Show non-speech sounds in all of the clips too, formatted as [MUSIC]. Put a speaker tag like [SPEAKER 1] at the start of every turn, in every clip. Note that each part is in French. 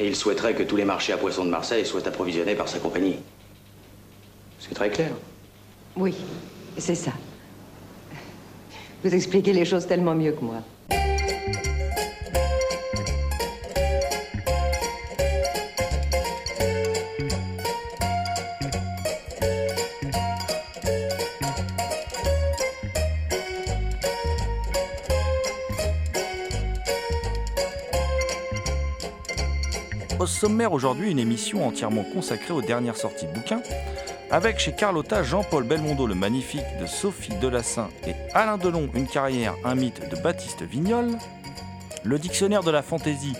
[SPEAKER 1] Et il souhaiterait que tous les marchés à poissons de Marseille soient approvisionnés par sa compagnie. C'est très clair.
[SPEAKER 2] Oui, c'est ça. Vous expliquez les choses tellement mieux que moi.
[SPEAKER 3] Sommaire aujourd'hui, une émission entièrement consacrée aux dernières sorties bouquins, avec chez Carlotta Jean-Paul Belmondo le magnifique de Sophie Delassin et Alain Delon une carrière, un mythe de Baptiste Vignol, le dictionnaire de la fantaisie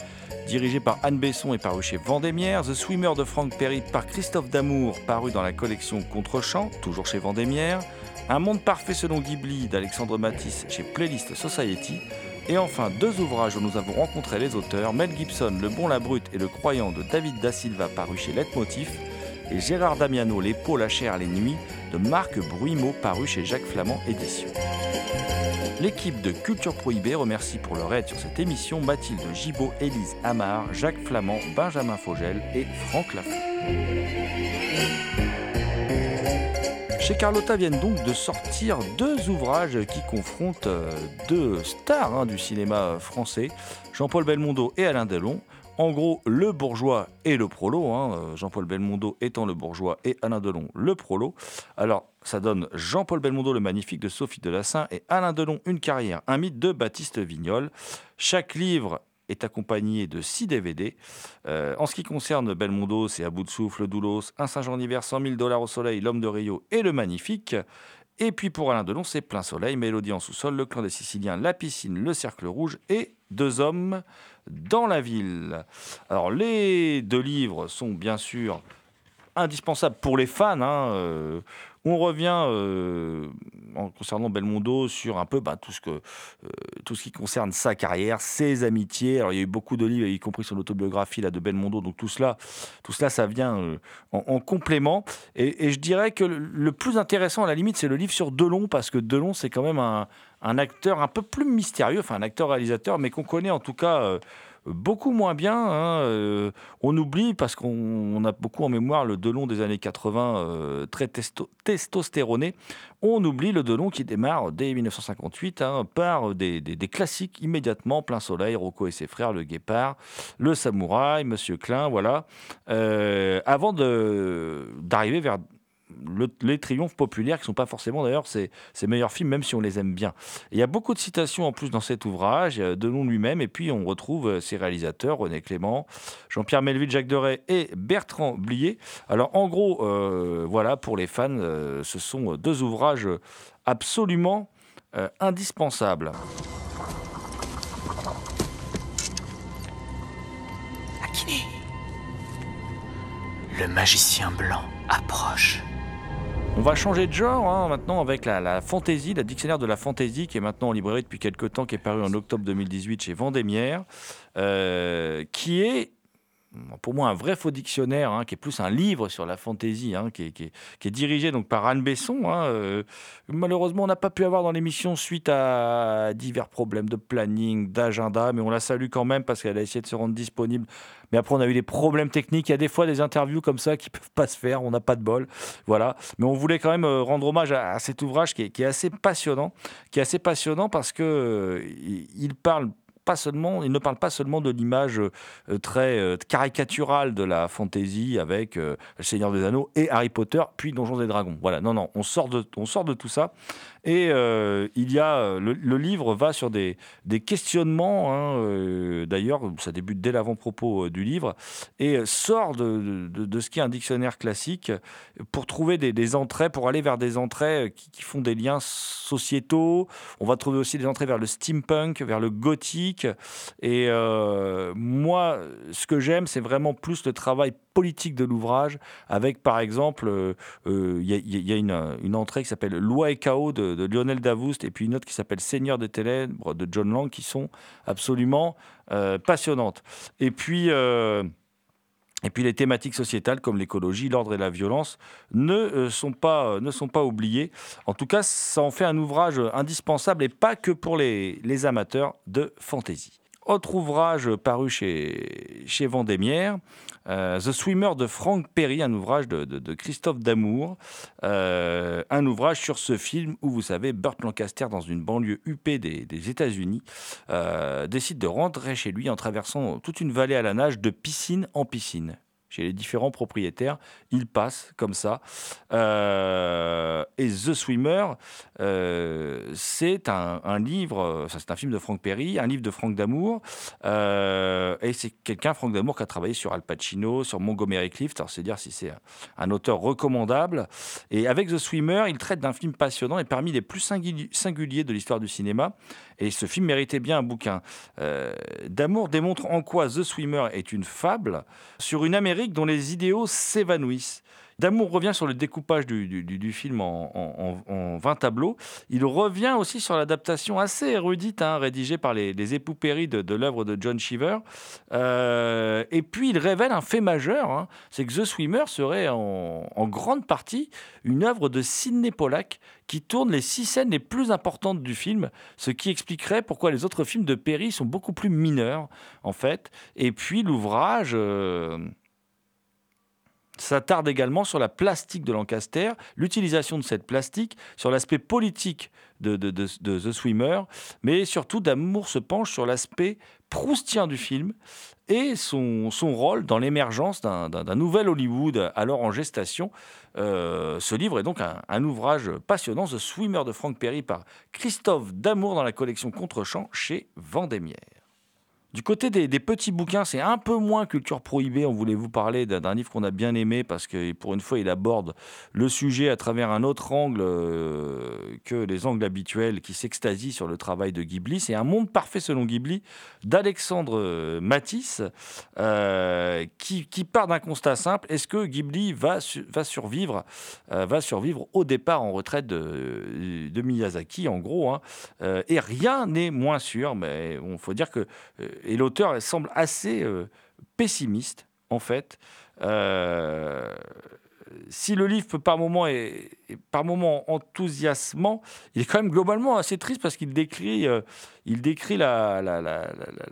[SPEAKER 3] dirigé par Anne Besson et paru chez Vendémiaire, The Swimmer de Franck Perry par Christophe Damour paru dans la collection Contrechamp, toujours chez Vendémiaire, Un monde parfait selon Ghibli d'Alexandre Matisse chez Playlist Society, et enfin, deux ouvrages où nous avons rencontré les auteurs, Mel Gibson, Le Bon, la Brute et Le Croyant de David Da Silva paru chez Leitmotiv, et Gérard Damiano, Les Peaux, la chair, les nuits de Marc Bruimot paru chez Jacques Flamand Éditions. L'équipe de Culture Prohibée remercie pour leur aide sur cette émission Mathilde Gibaud, Élise Amar, Jacques Flamand, Benjamin Fogel et Franck Lafont. Carlotta viennent donc de sortir deux ouvrages qui confrontent euh, deux stars hein, du cinéma français, Jean-Paul Belmondo et Alain Delon. En gros, le bourgeois et le prolo, hein, euh, Jean-Paul Belmondo étant le bourgeois et Alain Delon le prolo. Alors, ça donne Jean-Paul Belmondo le magnifique de Sophie Delassin et Alain Delon une carrière, un mythe de Baptiste Vignol. Chaque livre est accompagné de 6 DVD. Euh, en ce qui concerne Belmondo, c'est À bout de souffle, Doulos, Un Saint-Jean d'hiver, 100 000 dollars au soleil, L'homme de Rio et Le Magnifique. Et puis pour Alain Delon, c'est Plein Soleil, Mélodie en sous-sol, Le clan des Siciliens, La piscine, Le cercle rouge et Deux hommes dans la ville. Alors les deux livres sont bien sûr indispensables pour les fans. hein, euh, on revient euh, en concernant Belmondo sur un peu bah, tout, ce que, euh, tout ce qui concerne sa carrière, ses amitiés. Alors il y a eu beaucoup de livres, y compris son autobiographie là, de Belmondo. Donc tout cela, tout cela, ça vient euh, en, en complément. Et, je dirais que le, le plus intéressant à la limite, c'est le livre sur Delon parce que Delon, c'est quand même un, un acteur un peu plus mystérieux, enfin un acteur-réalisateur, mais qu'on connaît en tout cas. Beaucoup moins bien. hein, euh, on oublie, parce qu'on on a beaucoup en mémoire le Delon des années 80, euh, très testo- testostéroné, on oublie le Delon qui démarre dès 1958 hein, par des, classiques immédiatement, Plein Soleil, Rocco et ses frères, Le Guépard, Le Samouraï, Monsieur Klein, voilà, euh, avant d'arriver vers le- les triomphes populaires qui ne sont pas forcément d'ailleurs ses, meilleurs films, même si on les aime bien. Il y a beaucoup de citations en plus dans cet ouvrage, euh, Delon lui-même, et puis on retrouve euh, ses réalisateurs, René Clément, Jean-Pierre Melville, Jacques Deray et Bertrand Blier. Alors en gros, euh, voilà, pour les fans, ce sont deux ouvrages absolument indispensables.
[SPEAKER 4] Akiné. Le magicien blanc approche.
[SPEAKER 3] On va changer de genre hein, maintenant avec la, fantaisie, la dictionnaire de la fantaisie qui est maintenant en librairie depuis quelques temps, qui est paru en octobre 2018 chez Vendémiaire, euh, qui est pour moi un vrai faux dictionnaire, hein, qui est plus un livre sur la fantaisie, hein, qui, est, dirigé donc par Anne Besson. Euh, malheureusement, on n'a pas pu avoir dans l'émission suite à divers problèmes de planning, d'agenda, mais on la salue quand même parce qu'elle a essayé de se rendre disponible. Mais après, on a eu des problèmes techniques. Il y a des fois des interviews comme ça qui peuvent pas se faire. On n'a pas de bol, voilà. Mais on voulait quand même euh, rendre hommage à, cet ouvrage qui est, assez passionnant, qui est assez passionnant parce que euh, il parle seulement, il ne parle pas seulement de l'image euh, très euh, caricaturale de la fantaisie avec euh, Le Seigneur des Anneaux et Harry Potter, puis Donjons et Dragons. Voilà, non, non, on sort de, on sort de tout ça. Et il y a, le, livre va sur des, des questionnements, hein, d'ailleurs, ça débute dès l'avant-propos du livre, et sort de, de, ce qui est un dictionnaire classique pour trouver des, entrées, pour aller vers des entrées qui font des liens sociétaux. On va trouver aussi des entrées vers le steampunk, vers le gothique et euh, moi, ce que j'aime, c'est vraiment plus le travail politique de l'ouvrage, avec par exemple, euh, euh, il y, a, une, entrée qui s'appelle Loi et chaos de, Lionel Davoust, et puis une autre qui s'appelle Seigneur des ténèbres de John Lang, qui sont absolument passionnantes. Et puis... Et puis les thématiques sociétales comme l'écologie, l'ordre et la violence ne, sont pas, ne sont pas oubliées. En tout cas, ça en fait un ouvrage indispensable et pas que pour les, les amateurs de fantaisie. Autre ouvrage paru chez, chez Vendémiaire, euh, The Swimmer de Frank Perry, un ouvrage de, Christophe Damour, euh, un ouvrage sur ce film où, vous savez, Burt Lancaster, dans une banlieue huppée des, États-Unis, euh, décide de rentrer chez lui en traversant toute une vallée à la nage de piscine en piscine chez les différents propriétaires. Il passe comme ça. Euh, et The Swimmer, euh, c'est un, livre, c'est un film de Frank Perry, un livre de Frank Damour. Euh, et c'est quelqu'un, Frank Damour, qui a travaillé sur Al Pacino, sur Montgomery Clift. Alors, c'est dire si c'est un, auteur recommandable. Et avec The Swimmer, il traite d'un film passionnant et parmi les plus singuliers de l'histoire du cinéma. Et ce film méritait bien un bouquin. Damour démontre en quoi The Swimmer est une fable sur une Amérique dont les idéaux s'évanouissent. Damour revient sur le découpage du, film en, 20 tableaux. Il revient aussi sur l'adaptation assez érudite hein, rédigée par les, époux Perry de, l'œuvre de John Cheever. Euh, et puis il révèle un fait majeur, hein. c'est que The Swimmer serait en, grande partie une œuvre de Sidney Pollack qui tourne les six scènes les plus importantes du film, ce qui expliquerait pourquoi les autres films de Perry sont beaucoup plus mineurs en fait. Et puis l'ouvrage... Euh, s'attarde également sur la plastique de Lancaster, l'utilisation de cette plastique, sur l'aspect politique de, The Swimmer, mais surtout d'amour se penche sur l'aspect proustien du film et son, rôle dans l'émergence d'un nouvel Hollywood alors en gestation. Euh, ce livre est donc un, un, ouvrage passionnant, The Swimmer de Frank Perry par Christophe Damour dans la collection Contrechamp chez Vendémiaire. Du côté des, petits bouquins, c'est un peu moins culture prohibée. On voulait vous parler d'un livre qu'on a bien aimé parce que pour une fois, il aborde le sujet à travers un autre angle euh, que les angles habituels qui s'extasient sur le travail de Ghibli. C'est Un monde parfait selon Ghibli d'Alexandre euh, Matisse euh, qui, part d'un constat simple. Est-ce que Ghibli va, survivre, va survivre au départ en retraite de, Miyazaki, en gros hein. Et rien n'est moins sûr, mais il faut dire que et l'auteur semble assez euh, pessimiste, en fait. Euh, si le livre peut par moments est, par moment enthousiasmant, il est quand même globalement assez triste parce qu'il décrit, euh, il décrit la, la,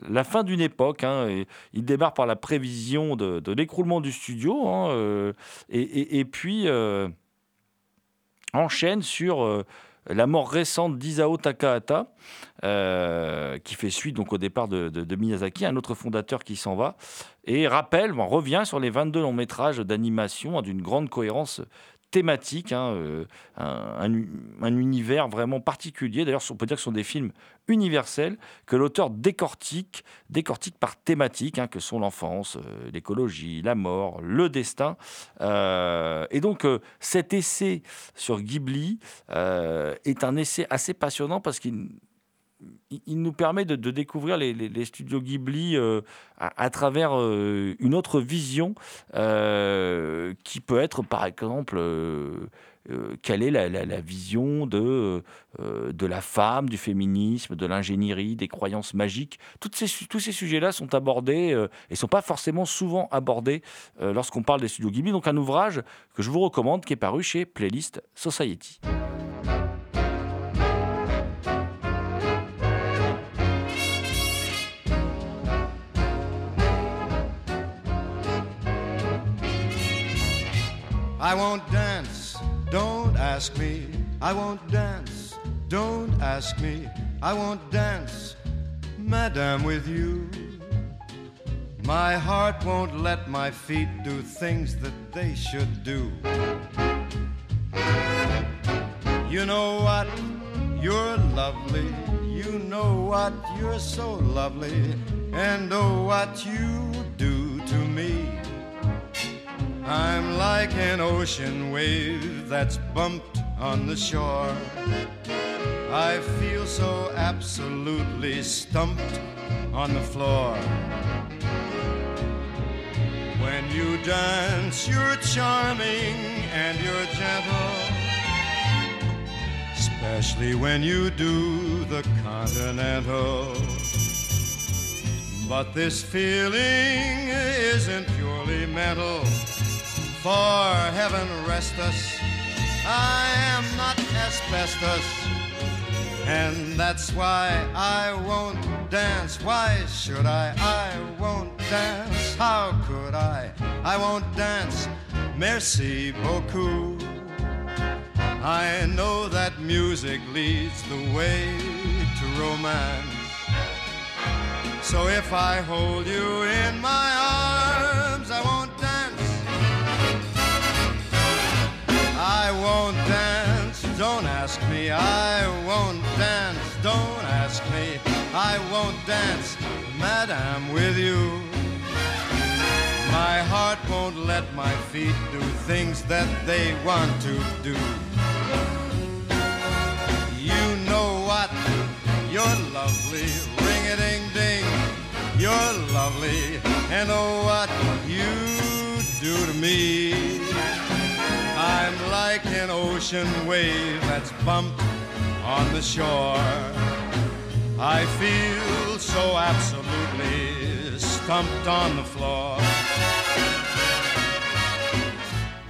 [SPEAKER 3] la, fin d'une époque. Hein, il démarre par la prévision de, l'écroulement du studio hein, et, puis enchaîne sur la mort récente d'Isao Takahata, euh, qui fait suite donc au départ de, Miyazaki, un autre fondateur qui s'en va, et rappelle, revient sur les 22 longs métrages d'animation d'une grande cohérence thématique, hein, euh, un, univers vraiment particulier. D'ailleurs, on peut dire que ce sont des films universels que l'auteur décortique, décortique par thématique, hein, que sont l'enfance, euh, l'écologie, la mort, le destin. Euh, et donc, cet essai sur Ghibli est un essai assez passionnant parce qu'il il, nous permet de, découvrir les, studios Ghibli euh, à, travers euh, une autre vision euh, qui peut être, par exemple, quelle est la, vision de, de la femme, du féminisme, de l'ingénierie, des croyances magiques. Toutes ces, tous ces sujets-là sont abordés et ne sont pas forcément souvent abordés lorsqu'on parle des studios Ghibli. Donc un ouvrage que je vous recommande qui est paru chez Playlist Society.
[SPEAKER 5] I won't dance, don't ask me. I won't dance, don't ask me. I won't dance, madam, with you. My heart won't let my feet do things that they should do. You know what? You're lovely. You know what? You're so lovely. And oh, what you like an ocean wave that's bumped on the shore. I feel so absolutely stumped on the floor. When you dance, you're charming and you're gentle. Especially when you do the continental. But this feeling isn't purely mental for heaven rest us. I am not asbestos, and that's why I won't dance. Why should I? I won't dance. How could I? I won't dance. Merci beaucoup. I know that music leads the way to romance. So if I hold you in my arms, I won't dance, don't ask me. I won't dance, madam, with you. My heart won't let my feet do things that they want to do. You know what? You're lovely, ring a ding ding. You're lovely, and oh, what you do to me. I'm like an ocean wave that's bumped on the shore. I feel so absolutely stumped on the floor.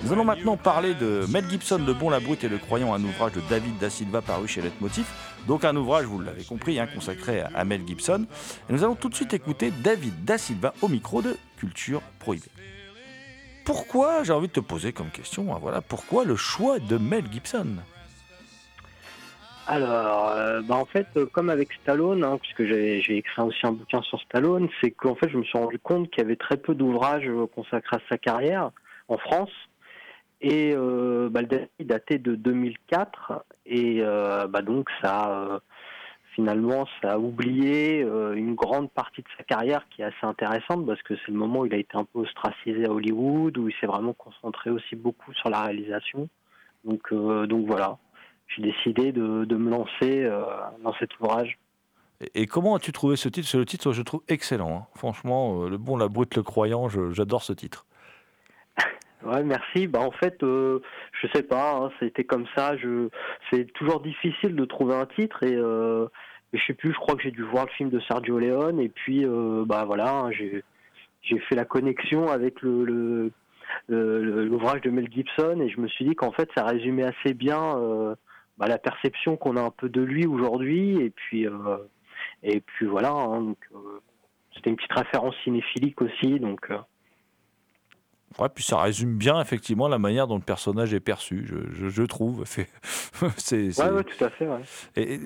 [SPEAKER 3] Nous allons maintenant parler de Mel Gibson, de Bon la Brute et le Croyant, un ouvrage de David Da Silva paru chez Leitmotiv. Donc un ouvrage, vous l'avez compris, hein, consacré à Mel Gibson. Et nous allons tout de suite écouter David Da Silva au micro de Culture Prohibée pourquoi, j'ai envie de te poser comme question, hein, voilà, pourquoi le choix de Mel Gibson?
[SPEAKER 6] Alors, euh, bah en fait, euh, comme avec Stallone, hein, puisque j'ai écrit aussi un bouquin sur Stallone, c'est qu'en fait, je me suis rendu compte qu'il y avait très peu d'ouvrages euh, consacrés à sa carrière en France. Et bah, le dernier datait de 2004, et bah, donc ça finalement, ça a oublié euh, une grande partie de sa carrière qui est assez intéressante parce que c'est le moment où il a été un peu ostracisé à Hollywood, où il s'est vraiment concentré aussi beaucoup sur la réalisation. Donc, euh, donc voilà, j'ai décidé de, me lancer euh, dans cet ouvrage.
[SPEAKER 3] Et, comment as-tu trouvé ce titre? Le titre, je trouve excellent. Hein. Franchement, Le Bon, la Brute, le Croyant, j'adore ce titre. [LAUGHS]
[SPEAKER 6] Ouais, merci. Bah en fait, je sais pas, hein, c'était comme ça. Je, c'est toujours difficile de trouver un titre et je sais plus, je crois que j'ai dû voir le film de Sergio Leone et puis euh, bah voilà, hein, j'ai j'ai fait la connexion avec le, l'ouvrage de Mel Gibson et je me suis dit qu'en fait ça résumait assez bien euh, bah, la perception qu'on a un peu de lui aujourd'hui et puis euh, et puis voilà hein, c'était une petite référence cinéphilique aussi donc
[SPEAKER 3] Ouais, puis ça résume bien effectivement la manière dont le personnage est perçu, je, je, trouve. [LAUGHS]
[SPEAKER 6] c'est, ouais, tout à fait. Ouais.
[SPEAKER 3] Et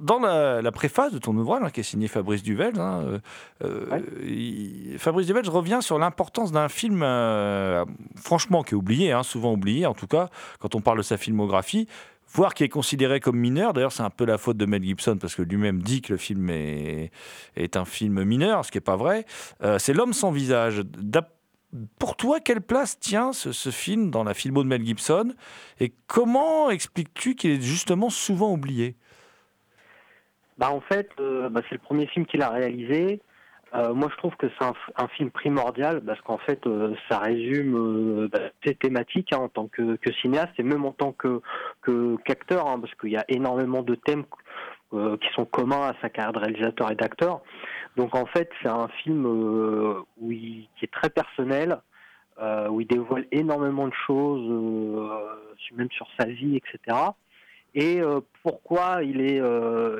[SPEAKER 3] dans, la, préface de ton ouvrage, hein, qui est signé Fabrice Duvel, hein, euh, euh, Fabrice Duvel revient sur l'importance d'un film, euh, franchement, qui est oublié, hein, souvent oublié, en tout cas, quand on parle de sa filmographie, voire qui est considéré comme mineur. D'ailleurs, c'est un peu la faute de Mel Gibson parce que lui-même dit que le film est, est un film mineur, ce qui n'est pas vrai. c'est L'homme sans visage. Pour toi, quelle place tient ce, film dans la filmo de Mel Gibson et comment expliques-tu qu'il est justement souvent oublié?
[SPEAKER 6] Bah en fait, euh, bah, c'est le premier film qu'il a réalisé. Euh, moi, je trouve que c'est un, film primordial parce qu'en fait, euh, ça résume bah, ses thématiques hein, en tant que, cinéaste et même en tant que qu'acteur, hein, parce qu'il y a énormément de thèmes qui sont communs à sa carrière de réalisateur et d'acteur. Donc en fait, c'est un film euh, où il- qui est très personnel, euh, où il dévoile énormément de choses, euh, même sur sa vie, etc. Et pourquoi il est,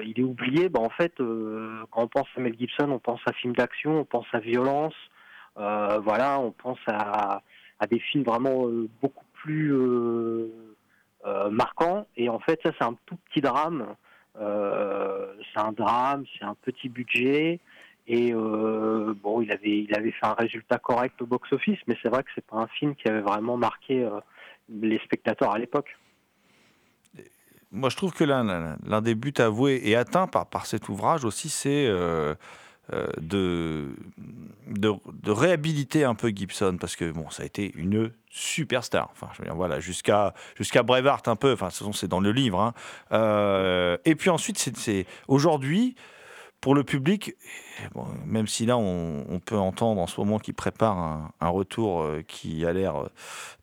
[SPEAKER 6] il est oublié? Ben, En fait, quand on pense à Mel Gibson, on pense à film d'action, on pense à violence, voilà, on pense à, des films vraiment beaucoup plus euh, marquants. Et en fait, ça, c'est un tout petit drame. C'est un drame, c'est un petit budget. Et euh, bon, il avait, fait un résultat correct au box-office, mais c'est vrai que c'est pas un film qui avait vraiment marqué euh, les spectateurs à l'époque.
[SPEAKER 3] Moi, je trouve que l'un- des buts avoués et atteints par, cet ouvrage aussi, c'est euh, de, réhabiliter un peu Gibson, parce que bon, ça a été une superstar. Enfin, je veux dire, voilà, jusqu'à jusqu'à Braveheart un peu. Enfin, de toute façon, c'est dans le livre. hein. Et puis ensuite, c'est aujourd'hui. Pour le public, bon, même si là on, peut entendre en ce moment qu'il prépare un, retour euh, qui a l'air euh,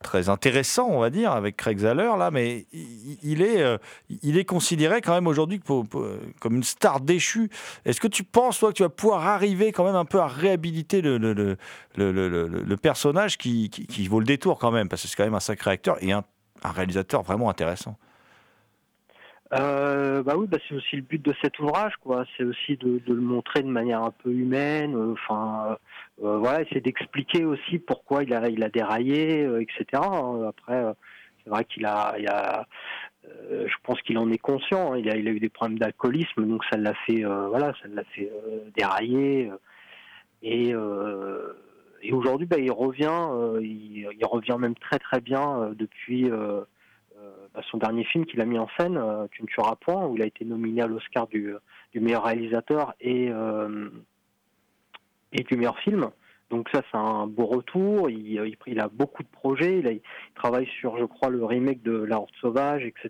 [SPEAKER 3] très intéressant, on va dire, avec Craig Zahler là, mais il, est, euh, il est considéré quand même aujourd'hui comme une star déchue. Est-ce que tu penses, toi, que tu vas pouvoir arriver quand même un peu à réhabiliter le, personnage qui, vaut le détour quand même, parce que c'est quand même un sacré acteur et un réalisateur vraiment intéressant.
[SPEAKER 6] Euh, bah oui, bah c'est aussi le but de cet ouvrage, quoi. C'est aussi de, de le montrer de manière un peu humaine. euh, Enfin, euh, voilà, essayer d'expliquer aussi pourquoi il a, il a déraillé, euh, etc. hein. Après, euh, c'est vrai qu'il a, il a euh, je pense qu'il en est conscient. hein. Il a, il a eu des problèmes d'alcoolisme, donc ça l'a fait, euh, voilà, ça l'a fait euh, dérailler. euh, et euh, et aujourd'hui, bah, il revient, euh, il, revient même très très bien euh, depuis. Euh, euh, son dernier film qu'il a mis en scène, euh, Tu ne tueras point, où il a été nominé à l'Oscar du, du meilleur réalisateur et, euh, et du meilleur film. Donc ça, c'est un beau retour. Il, il, a beaucoup de projets. Il, travaille sur, je crois, le remake de La Horde Sauvage, etc.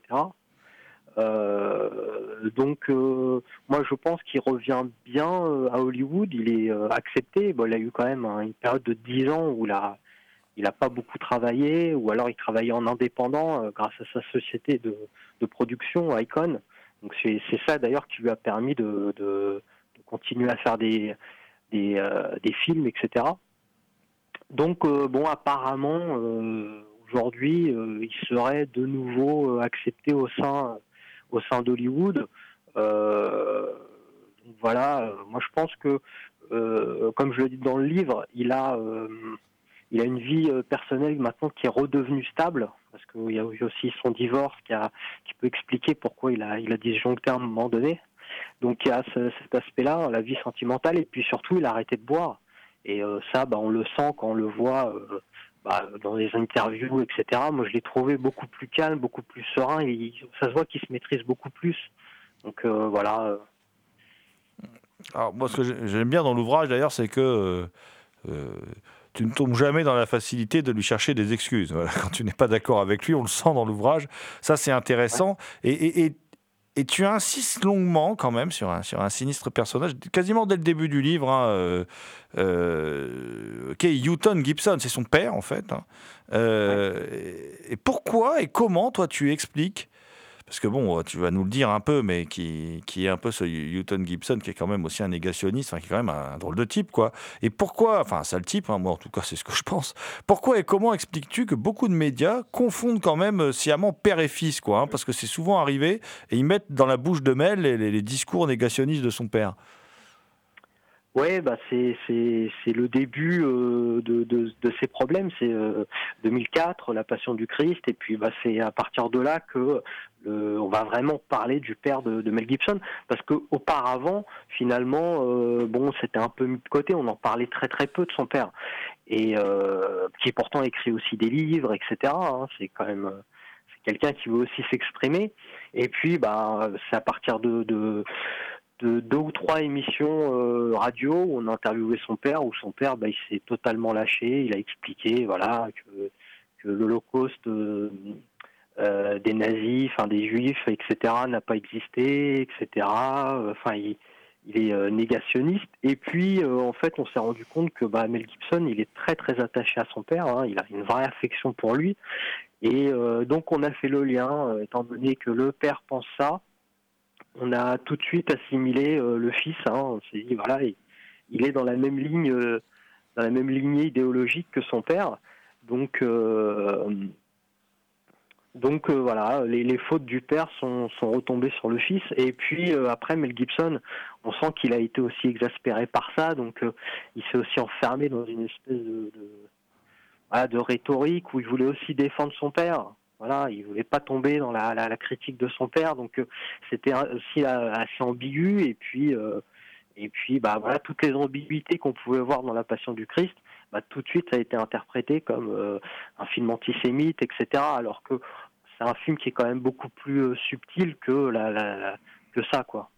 [SPEAKER 6] Euh, donc, euh, moi, je pense qu'il revient bien euh, à Hollywood. Il est euh, accepté. Bon, il a eu quand même hein, une période de 10 ans où il a, il n'a pas beaucoup travaillé, ou alors il travaillait en indépendant euh, grâce à sa société de, production, Icon. Donc c'est ça d'ailleurs qui lui a permis de, continuer à faire des, euh, films, etc. Donc euh, bon, apparemment, aujourd'hui, il serait de nouveau accepté au sein, au sein d'Hollywood. Voilà, moi je pense que, comme je le dis dans le livre, il a... il a une vie euh, personnelle maintenant qui est redevenue stable, parce qu'il y a aussi son divorce qui, peut expliquer pourquoi il a, il a disjoncté à un moment donné. Donc il y a ce- cet aspect-là, la vie sentimentale, et puis surtout il a arrêté de boire. Et euh, ça, bah, on le sent quand on le voit euh, bah, dans les interviews, etc. Moi je l'ai trouvé beaucoup plus calme, beaucoup plus serein, ça se voit qu'il se maîtrise beaucoup plus. Donc voilà.
[SPEAKER 3] Alors, moi, ce que j'ai- j'aime bien dans l'ouvrage, d'ailleurs, c'est que tu ne tombes jamais dans la facilité de lui chercher des excuses. Quand tu n'es pas d'accord avec lui, on le sent dans l'ouvrage. Ça, c'est intéressant. Et, tu insistes longuement, quand même, sur un, sinistre personnage, quasiment dès le début du livre, hein, euh, euh, Gibson. C'est son père, en fait. hein. Euh, et pourquoi et comment, toi, tu expliques parce que bon, tu vas nous le dire un peu, mais qui, qui est un peu ce Houghton Gibson, qui est quand même aussi un négationniste, enfin, qui est quand même un, drôle de type, quoi. Et pourquoi, enfin, un sale type, hein, moi en tout cas, c'est ce que je pense. Pourquoi et comment expliques-tu que beaucoup de médias confondent quand même euh, sciemment père et fils, quoi hein, Parce que c'est souvent arrivé, et ils mettent dans la bouche de Mel les discours négationnistes de son père?
[SPEAKER 6] Ouais, bah c'est c'est c'est le début euh, de, de de ces problèmes. C'est euh, 2004, la Passion du Christ, et puis bah c'est à partir de là que le, on va vraiment parler du père de, de Mel Gibson, parce que auparavant, finalement, euh, bon, c'était un peu mis de côté. On en parlait très très peu de son père, et euh, qui pourtant écrit aussi des livres, etc. hein. c'est quand même euh, quelqu'un qui veut aussi s'exprimer. Et puis, bah, c'est à partir de, de de deux ou trois émissions euh, radio où on a interviewé son père, où son père, bah, il s'est totalement lâché, il a expliqué, voilà, que, que l'Holocauste euh, euh, des nazis, enfin des juifs, etc., n'a pas existé, etc. Enfin, il, est négationniste. Et puis, en fait, on s'est rendu compte que bah, Mel Gibson, il est très très attaché à son père. Hein. il a une vraie affection pour lui. Et donc, on a fait le lien, étant donné que le père pense ça. On a tout de suite assimilé le fils. Hein. on s'est dit, voilà, il, est dans la même ligne, dans la même lignée idéologique que son père. Donc, donc euh, voilà, les, fautes du père sont, retombées sur le fils. Et puis euh, après, Mel Gibson, on sent qu'il a été aussi exaspéré par ça, donc euh, il s'est aussi enfermé dans une espèce de, de, rhétorique où il voulait aussi défendre son père. Voilà, il voulait pas tomber dans la, critique de son père, donc c'était aussi assez ambigu. Et puis, et puis, bah voilà, toutes les ambiguïtés qu'on pouvait voir dans La Passion du Christ, bah, tout de suite ça a été interprété comme euh, un film antisémite, etc. Alors que c'est un film qui est quand même beaucoup plus euh, subtil que la, que ça, quoi.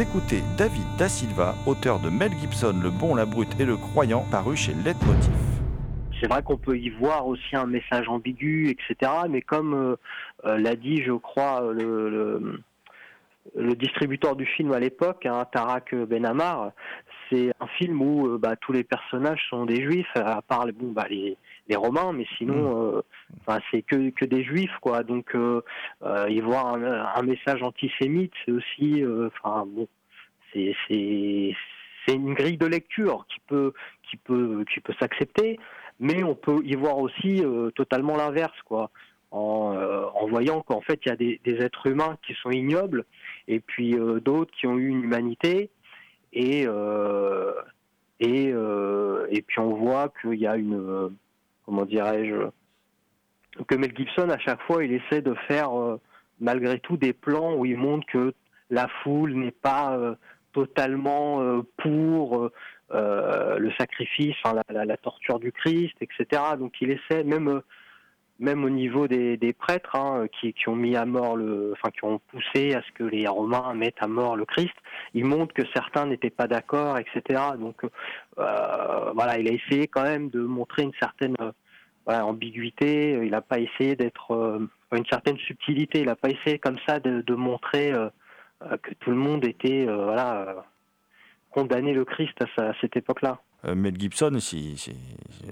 [SPEAKER 3] Écoutez David Da Silva, auteur de Mel Gibson, Le Bon, la Brute et le Croyant, paru chez Leitmotiv.
[SPEAKER 6] C'est vrai qu'on peut y voir aussi un message ambigu, etc. Mais comme euh, euh, l'a dit, je crois, le, le, distributeur du film à l'époque, hein, Tarak Benamar, c'est un film où euh, bah, tous les personnages sont des juifs, à part bah, les, les Romains, mais sinon, mm. euh, enfin, c'est que, que des Juifs, quoi. Donc, euh, euh, y voir un, message antisémite, c'est aussi, enfin, bon, c'est c'est une grille de lecture qui peut qui peut qui peut s'accepter, mais on peut y voir aussi totalement l'inverse, quoi. En, en, voyant qu'en fait il y a des, des, êtres humains qui sont ignobles et puis d'autres qui ont eu une humanité et et, et puis on voit qu'il y a une comment dirais-je, que Mel Gibson, à chaque fois, il essaie de faire euh, malgré tout des plans où il montre que la foule n'est pas euh, totalement euh, pour le sacrifice, la, torture du Christ, etc. Donc il essaie, même, même au niveau des, prêtres hein, qui, ont mis à mort le, enfin qui ont poussé à ce que les Romains mettent à mort le Christ, il montre que certains n'étaient pas d'accord, etc. Donc voilà, il a essayé quand même de montrer une certaine ambiguïté. Il n'a pas essayé d'être euh, une certaine subtilité. Il n'a pas essayé comme ça de, montrer euh, euh, que tout le monde était voilà condamné le Christ à cette époque-là.
[SPEAKER 3] Euh, Mel Gibson,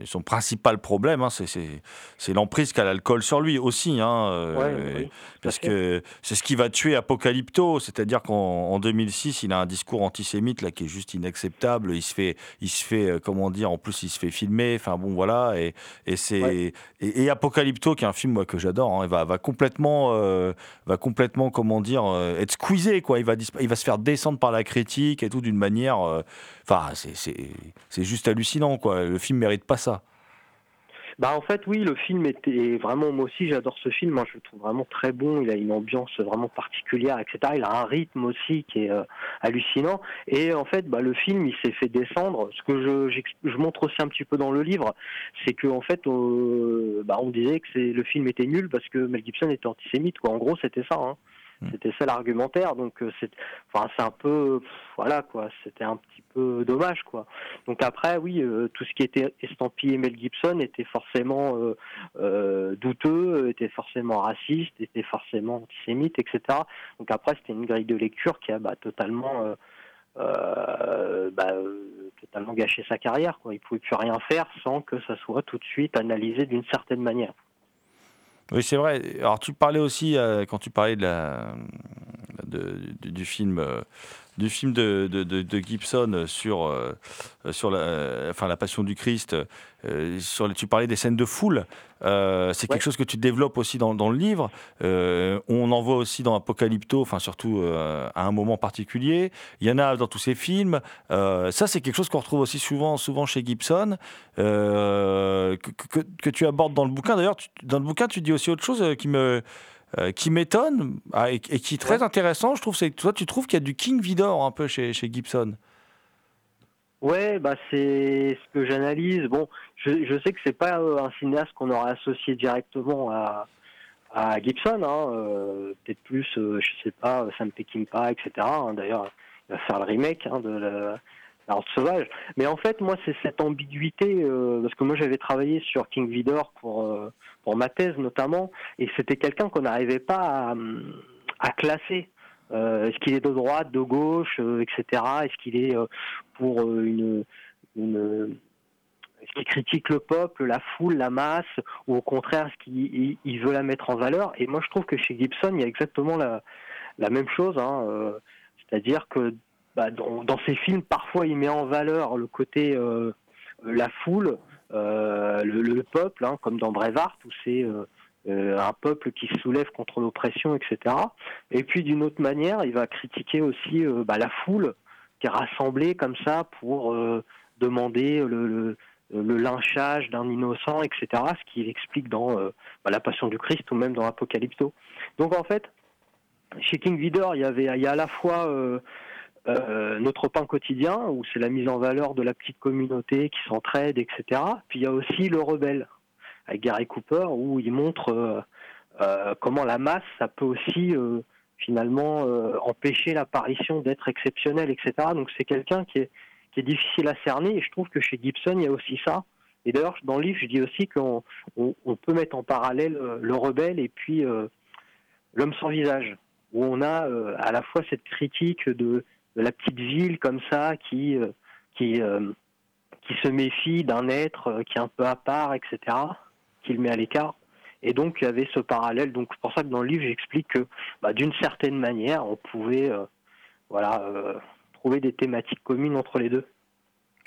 [SPEAKER 3] son principal problème, hein, c'est l'emprise qu'a l'alcool sur lui aussi. Hein, euh, parce que c'est ce qui va tuer Apocalypto. C'est-à-dire qu'en 2006, il a un discours antisémite là, qui est juste inacceptable. Il se fait, il se fait euh, comment dire, en plus, il se fait filmer. Enfin bon, voilà. Et, et c'est et, Apocalypto, qui est un film moi, que j'adore, hein, va, va, complètement, va complètement, comment dire, être squeezé. Quoi. Il, va, il va se faire descendre par la critique et tout d'une manière. Enfin, c'est c'est juste hallucinant, quoi. Le film mérite pas ça.
[SPEAKER 6] Bah en fait oui le film était vraiment moi aussi j'adore ce film je le trouve vraiment très bon il a une ambiance vraiment particulière etc il a un rythme aussi qui est euh, hallucinant et en fait bah, le film il s'est fait descendre ce que je, montre aussi un petit peu dans le livre c'est que en fait euh, bah, on disait que le film était nul parce que Mel Gibson était antisémite quoi en gros c'était ça hein. Mm. C'était ça l'argumentaire, donc euh, c'est, enfin c'est un peu, voilà quoi, c'était un petit peu dommage quoi. Donc après oui, euh, tout ce qui était estampillé Mel Gibson était forcément euh, douteux, était forcément raciste, était forcément antisémite, etc. Donc après c'était une grille de lecture qui a bah, totalement bah, totalement gâché sa carrière. Quoi. Il pouvait plus rien faire sans que ça soit tout de suite analysé d'une certaine manière.
[SPEAKER 3] Oui, c'est vrai. Alors, tu parlais aussi, euh, quand tu parlais de la, du film, euh, du film de, de- de- de Gibson sur, euh, sur la, euh, enfin, la Passion du Christ. euh, sur, les- tu parlais des scènes de foule. Euh, c'est
[SPEAKER 6] Ouais.
[SPEAKER 3] quelque chose que tu développes aussi dans, dans le livre. On en voit aussi dans Apocalypto, enfin surtout à un moment particulier. Il y en a dans tous ces films. Ça, c'est quelque chose qu'on retrouve aussi souvent, souvent chez Gibson, que, que- que tu abordes dans le bouquin. D'ailleurs, dans le bouquin, tu dis aussi autre chose qui me euh, qui m'étonne ah, et, et qui est très intéressant. Je trouve, c'est que toi, tu trouves qu'il y a du King Vidor un peu chez, chez Gibson.
[SPEAKER 6] Ouais, bah c'est ce que j'analyse. Bon, je, je sais que c'est pas euh, un cinéaste qu'on aurait associé directement à, à Gibson. Hein, euh, Peut-être plus, je sais pas, Sam Peckinpah, etc. hein. D'ailleurs, il va faire le remake hein, de la, Horde sauvage. Mais en fait, moi, c'est cette ambiguïté euh, parce que moi, j'avais travaillé sur King Vidor pour euh, pour ma thèse notamment, et c'était quelqu'un qu'on n'arrivait pas à, classer. Euh, Est-ce qu'il est de droite, de gauche, etc. Est-ce qu'il est pour une, est-ce qu'il critique le peuple, la foule, la masse, ou au contraire, est-ce qu'il il- il veut la mettre en valeur? Et moi, je trouve que chez Gibson, il y a exactement la, même chose. hein, C'est-à-dire que bah, dans, ses films, parfois, il met en valeur le côté euh, la foule, euh, le, le peuple, hein, comme dans Brevard, où c'est euh, euh, un peuple qui se soulève contre l'oppression, etc. Et puis, d'une autre manière, il va critiquer aussi euh, bah, la foule qui est rassemblée comme ça pour euh, demander le, lynchage d'un innocent, etc. Ce qu'il explique dans euh, bah, La Passion du Christ ou même dans Apocalypto. Donc en fait, chez King Vidor, il y avait, il y a à la fois euh, notre pain quotidien, où c'est la mise en valeur de la petite communauté qui s'entraide, etc. Puis il y a aussi le rebelle, avec Gary Cooper, où il montre euh, euh, comment la masse, ça peut aussi finalement empêcher l'apparition d'êtres exceptionnels, etc. Donc c'est quelqu'un qui est, difficile à cerner, et je trouve que chez Gibson, il y a aussi ça. Et d'ailleurs, dans le livre, je dis aussi qu'on on, on peut mettre en parallèle le rebelle et puis l'homme sans visage, où on a à la fois cette critique de, de la petite ville comme ça qui, euh, qui, euh, qui se méfie d'un être euh, qui est un peu à part, etc., qui le met à l'écart. Et donc, il y avait ce parallèle. Donc, c'est pour ça que dans le livre, j'explique que, bah, d'une certaine manière, on pouvait voilà, trouver des thématiques communes entre les deux.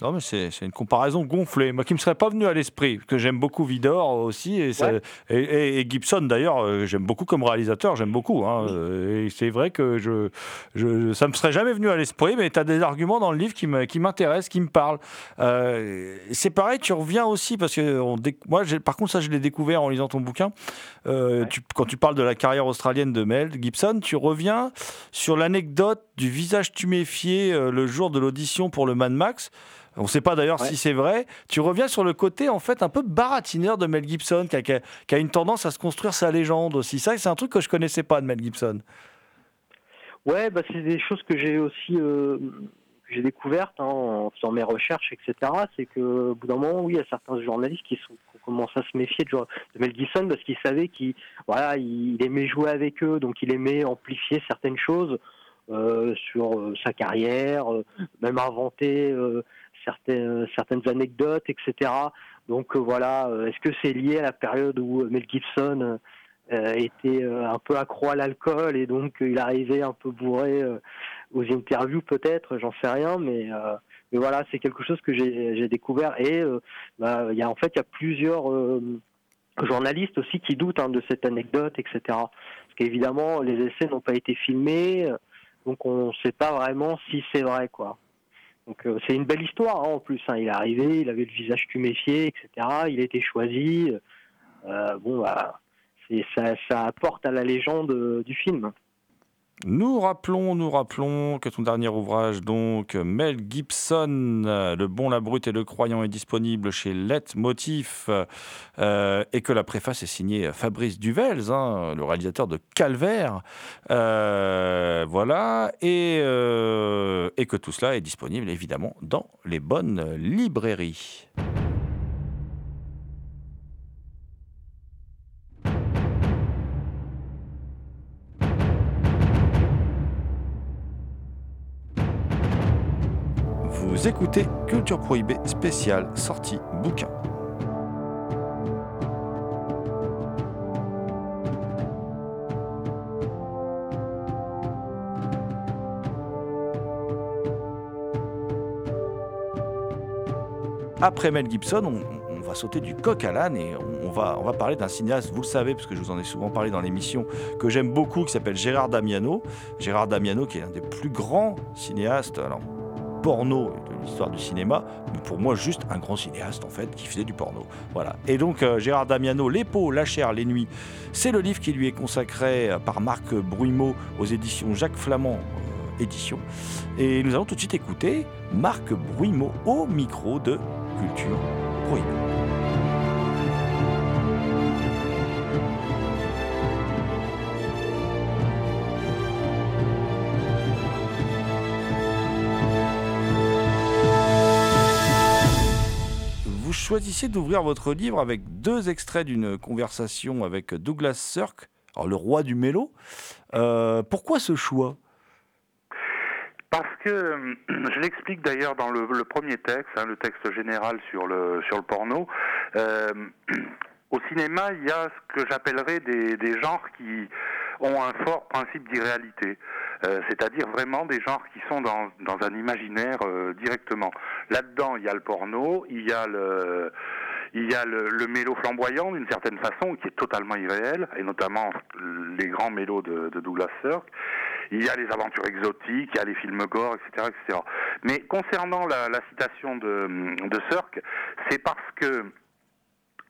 [SPEAKER 3] Non, mais c'est une comparaison gonflée. Moi qui ne me serais pas venu à l'esprit, parce que j'aime beaucoup Vidor aussi, et, ça-
[SPEAKER 6] Ouais.
[SPEAKER 3] et, et- et Gibson d'ailleurs, euh, j'aime beaucoup comme réalisateur, j'aime beaucoup. hein, euh, et c'est vrai que je, je, ça me serait jamais venu à l'esprit, mais tu as des arguments dans le livre qui m'intéressent, qui, me parlent. Euh, c'est pareil, tu reviens aussi, parce que on moi, par contre, ça je l'ai découvert en lisant ton bouquin. Euh, tu- quand tu parles de la carrière australienne de Mel Gibson, tu reviens sur l'anecdote du visage tuméfié euh, le jour de l'audition pour le Mad Max. On ne sait pas d'ailleurs
[SPEAKER 6] Ouais.
[SPEAKER 3] si c'est vrai. Tu reviens sur le côté en fait un peu baratineur de Mel Gibson, qui a, qui une tendance à se construire sa légende aussi. Ça, c'est un truc que je connaissais pas de Mel Gibson.
[SPEAKER 6] Ouais, bah, c'est des choses que j'ai aussi euh, que j'ai découvertes hein, en faisant mes recherches, etc. C'est que au bout d'un moment, oui, il y a certains journalistes qui, sont, qui commencent à se méfier de, Mel Gibson parce qu'ils savaient qu'il voilà, il, il aimait jouer avec eux, donc il aimait amplifier certaines choses euh, sur euh, sa carrière, euh, même inventer certaines, anecdotes, etc. Donc voilà, est-ce que c'est lié à la période où Mel Gibson était un peu accro à l'alcool et donc il arrivait un peu bourré aux interviews peut-être, j'en sais rien, mais, voilà, c'est quelque chose que j'ai découvert et euh, bah, y a en fait il y a plusieurs journalistes aussi qui doutent hein, de cette anecdote, etc. Parce qu'évidemment les essais n'ont pas été filmés, donc on ne sait pas vraiment si c'est vrai quoi. Donc euh, c'est une belle histoire hein, en plus. hein. Il est arrivé, il avait le visage tuméfié, etc. Il a été choisi. Euh, bon, bah, ça, ça apporte à la légende euh, du film.
[SPEAKER 3] Nous rappelons, nous rappelons que ton dernier ouvrage, donc Mel Gibson, euh, Le Bon, la Brute et le Croyant, est disponible chez Let Motif euh, et que la préface est signée Fabrice Duvels, hein, le réalisateur de Calvaire. Euh, voilà, et, et que tout cela est disponible évidemment dans les bonnes librairies. Écoutez Culture Prohibée spéciale sortie bouquin. Après Mel Gibson, on, va sauter du coq à l'âne et on, va, on va parler d'un cinéaste, vous le savez, parce que je vous en ai souvent parlé dans l'émission, que j'aime beaucoup, qui s'appelle Gérard Damiano. Gérard Damiano, qui est un des plus grands cinéastes, alors porno, l'histoire du cinéma, mais pour moi juste un grand cinéaste en fait qui faisait du porno. Voilà. Et donc euh, Gérard Damiano, Les peaux, la chair, les nuits, c'est le livre qui lui est consacré euh, par Marc Bruimot aux éditions Jacques Flamand euh, Éditions. Et nous allons tout de suite écouter Marc Bruimot au micro de Culture Prohibée. Choisissez d'ouvrir votre livre avec deux extraits d'une conversation avec Douglas Sirk, le roi du mélo. Euh, pourquoi ce choix?
[SPEAKER 7] Parce que, euh, je l'explique d'ailleurs dans le, premier texte, hein, le texte général sur le, porno, euh, [CLEARS THROAT] au cinéma, il y a ce que j'appellerais des genres qui ont un fort principe d'irréalité. Euh, c'est-à-dire vraiment des genres qui sont dans, dans un imaginaire euh, directement. Là-dedans, il y a le porno, il y a le, il y a le, mélo flamboyant d'une certaine façon, qui est totalement irréel, et notamment les grands mélos de, de Douglas Sirk. Il y a les aventures exotiques, il y a les films gore, etc., etc. Mais concernant la, la citation de, de Sirk, c'est parce que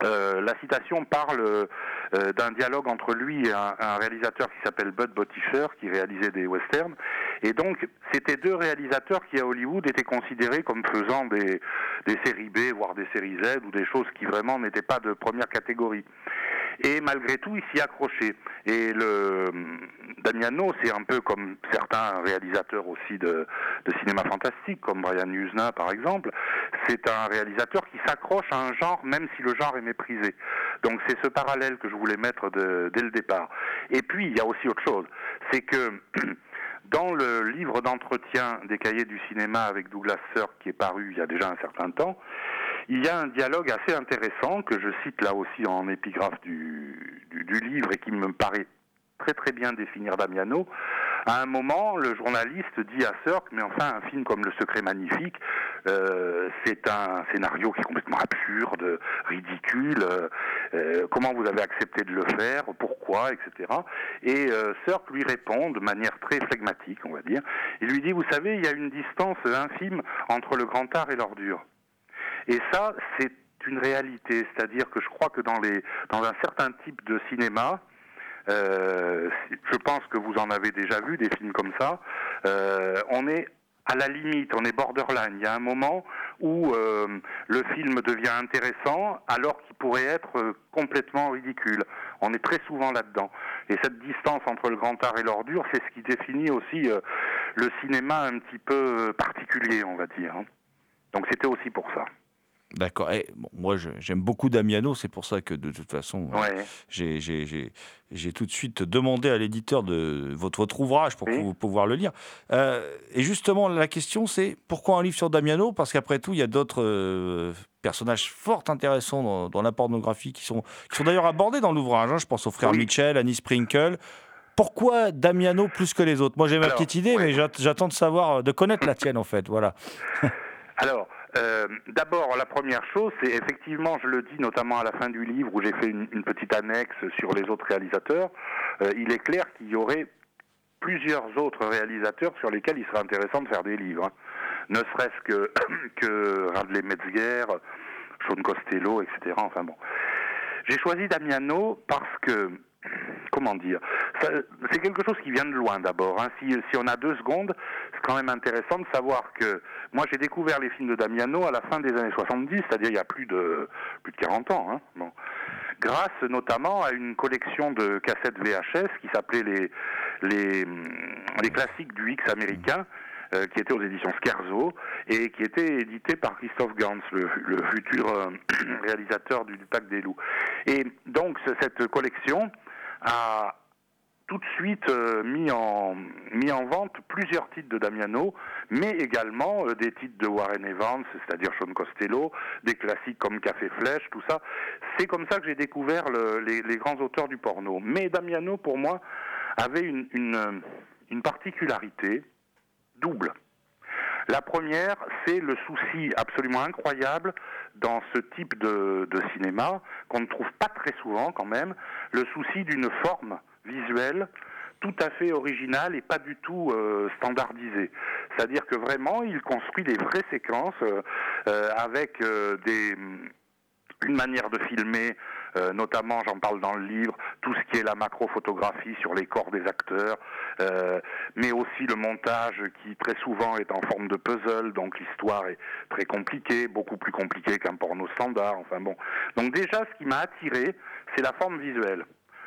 [SPEAKER 7] euh, la citation parle euh, d'un dialogue entre lui et un, réalisateur qui s'appelle Bud Botticher, qui réalisait des westerns. Et donc, c'était deux réalisateurs qui, à Hollywood, étaient considérés comme faisant des, des séries B, voire des séries Z, ou des choses qui vraiment n'étaient pas de première catégorie. Et malgré tout, il s'y accrochait. Et le Damiano, c'est un peu comme certains réalisateurs aussi de, cinéma fantastique, comme Brian Usna par exemple. C'est un réalisateur qui s'accroche à un genre, même si le genre est méprisé. Donc c'est ce parallèle que je voulais mettre dès le départ. Et puis, il y a aussi autre chose. C'est que [CLEARS THROAT] dans le livre d'entretien des cahiers du cinéma avec Douglas Sirk, qui est paru il y a déjà un certain temps, il y a un dialogue assez intéressant que je cite là aussi en épigraphe du, du, livre et qui me paraît très très bien définir Damiano. À un moment, le journaliste dit à Sirk, mais enfin, un film comme Le Secret Magnifique, euh, c'est un scénario qui est complètement absurde, ridicule. Euh, comment vous avez accepté de le faire Pourquoi Etc. Et euh, lui répond de manière très flegmatique, on va dire. Il lui dit, vous savez, il y a une distance infime entre le grand art et l'ordure. Et ça, c'est une réalité, c'est-à-dire que je crois que dans les dans un certain type de cinéma, euh, je pense que vous en avez déjà vu des films comme ça. Euh, on est à la limite, on est borderline. Il y a un moment où euh, le film devient intéressant alors qu'il pourrait être complètement ridicule. On est très souvent là-dedans. Et cette distance entre le grand art et l'ordure, c'est ce qui définit aussi euh, le cinéma un petit peu particulier, on va dire. hein. Donc c'était aussi pour ça.
[SPEAKER 3] D'accord. Et, bon, moi, j'aime beaucoup Damiano, c'est pour ça que de toute façon, euh,
[SPEAKER 7] Ouais.
[SPEAKER 3] j'ai- tout de suite demandé à l'éditeur de votre, votre ouvrage pour
[SPEAKER 7] Oui.
[SPEAKER 3] pou- pouvoir le lire. Euh, et justement, la question, c'est pourquoi un livre sur Damiano? Parce qu'après tout, il y a d'autres euh, personnages fort intéressants dans, dans la pornographie qui sont, qui sont d'ailleurs abordés dans l'ouvrage. hein. Je pense aux frères
[SPEAKER 7] Oui.
[SPEAKER 3] Mitchell, Annie Sprinkle. Pourquoi Damiano plus que les autres? Moi, j'ai ma petite idée,
[SPEAKER 7] ouais.
[SPEAKER 3] mais j'at- j'attends de savoir, de connaître la tienne, en fait. Voilà. [LAUGHS]
[SPEAKER 7] Alors, euh, d'abord, la première chose, c'est effectivement, je le dis notamment à la fin du livre où j'ai fait une, petite annexe sur les autres réalisateurs, euh, il est clair qu'il y aurait plusieurs autres réalisateurs sur lesquels il serait intéressant de faire des livres. hein. Ne serait-ce que, [COUGHS] que Radley Metzger, Sean Costello, etc. Enfin bon. J'ai choisi Damiano parce que, comment dire, c'est quelque chose qui vient de loin d'abord. hein. Si, si on a deux secondes, c'est quand même intéressant de savoir que moi j'ai découvert les films de Damiano à la fin des années 70, c'est-à-dire il y a plus de plus de 40 ans. Hein. Bon. Grâce notamment à une collection de cassettes VHS qui s'appelait les les, les classiques du X américain. euh, qui était aux éditions Scherzo et qui était édité par Christophe Gans, le, le futur euh, [CLEARS THROAT] réalisateur du, du des Loups. Et donc ce- cette collection a tout de suite euh, mis, en, en vente plusieurs titres de Damiano, mais également euh, des titres de Warren Evans, c'est-à-dire Sean Costello, des classiques comme Café Flèche, tout ça. C'est comme ça que j'ai découvert le- les, grands auteurs du porno. Mais Damiano, pour moi, avait une, une particularité double. La première, c'est le souci absolument incroyable dans ce type de, cinéma, qu'on ne trouve pas très souvent quand même, le souci d'une forme visuelle tout à fait originale et pas du tout euh, standardisée. C'est-à-dire que vraiment, il construit des vraies séquences euh, euh, avec euh, des une manière de filmer, euh, notamment, j'en parle dans le livre, tout ce qui est la macrophotographie sur les corps des acteurs, euh, mais aussi le montage qui très souvent est en forme de puzzle, donc l'histoire est très compliquée, beaucoup plus compliquée qu'un porno standard, enfin bon. Donc déjà, ce qui m'a attiré, c'est la forme visuelle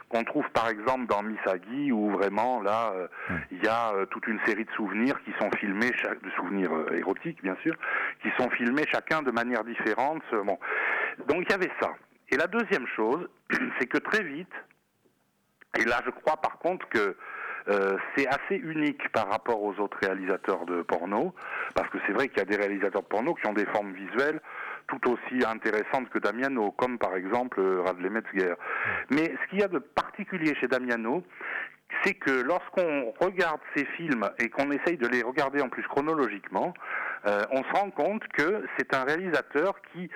[SPEAKER 7] qu'on trouve par exemple dans Misagi où vraiment là euh, il y a euh, toute une série de souvenirs qui sont filmés chaque de souvenirs euh, érotiques bien sûr qui sont filmés chacun de manière différente bon donc il y avait ça et la deuxième chose [CLEARS THROAT] c'est que très vite et là je crois par contre que euh, c'est assez unique par rapport aux autres réalisateurs de porno, parce que c'est vrai qu'il y a des réalisateurs de porno qui ont des formes visuelles tout aussi intéressantes que Damiano, comme par exemple euh, Radley Metzger. Mais ce qu'il y a de particulier chez Damiano, c'est que lorsqu'on regarde ces films et qu'on essaye de les regarder en plus chronologiquement, euh, on se rend compte que c'est un réalisateur qui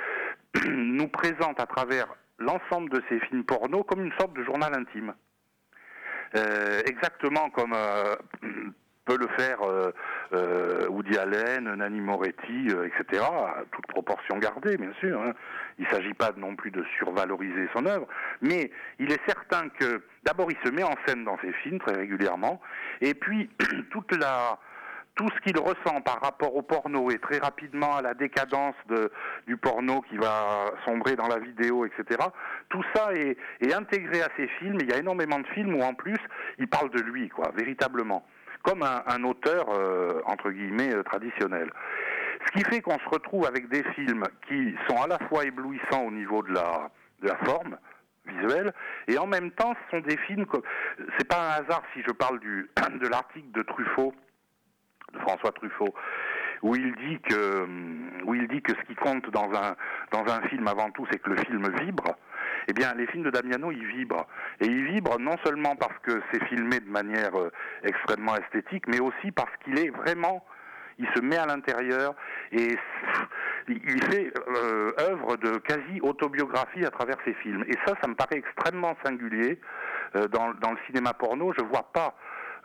[SPEAKER 7] [CLEARS THROAT] nous présente à travers l'ensemble de ses films porno comme une sorte de journal intime. Euh, exactement comme euh, [CLEARS THROAT] peut le faire euh, euh, Woody Allen, Nanni Moretti, euh, etc., toute proportion gardée, bien sûr. hein. Il ne s'agit pas non plus de survaloriser son œuvre, mais il est certain que, d'abord, il se met en scène dans ses films très régulièrement, et puis [CLEARS THROAT] toute la tout ce qu'il ressent par rapport au porno et très rapidement à la décadence de, du porno qui va sombrer dans la vidéo, etc. Tout ça est, intégré à ses films. Il y a énormément de films où en plus il parle de lui, quoi, véritablement, comme un, auteur euh, entre guillemets euh, traditionnel. Ce qui fait qu'on se retrouve avec des films qui sont à la fois éblouissants au niveau de la, forme visuelle et en même temps ce sont des films que c'est pas un hasard si je parle [CLEARS THROAT] de l'article de Truffaut François Truffaut, où il dit que où il dit que ce qui compte dans un dans un film avant tout, c'est que le film vibre. Eh bien, les films de Damiano, ils vibrent. Et ils vibrent non seulement parce que c'est filmé de manière euh, extrêmement esthétique, mais aussi parce qu'il est vraiment il se met à l'intérieur et il fait euh, œuvre de quasi autobiographie à travers ses films. Et ça, ça me paraît extrêmement singulier euh, dans, dans le cinéma porno. Je vois pas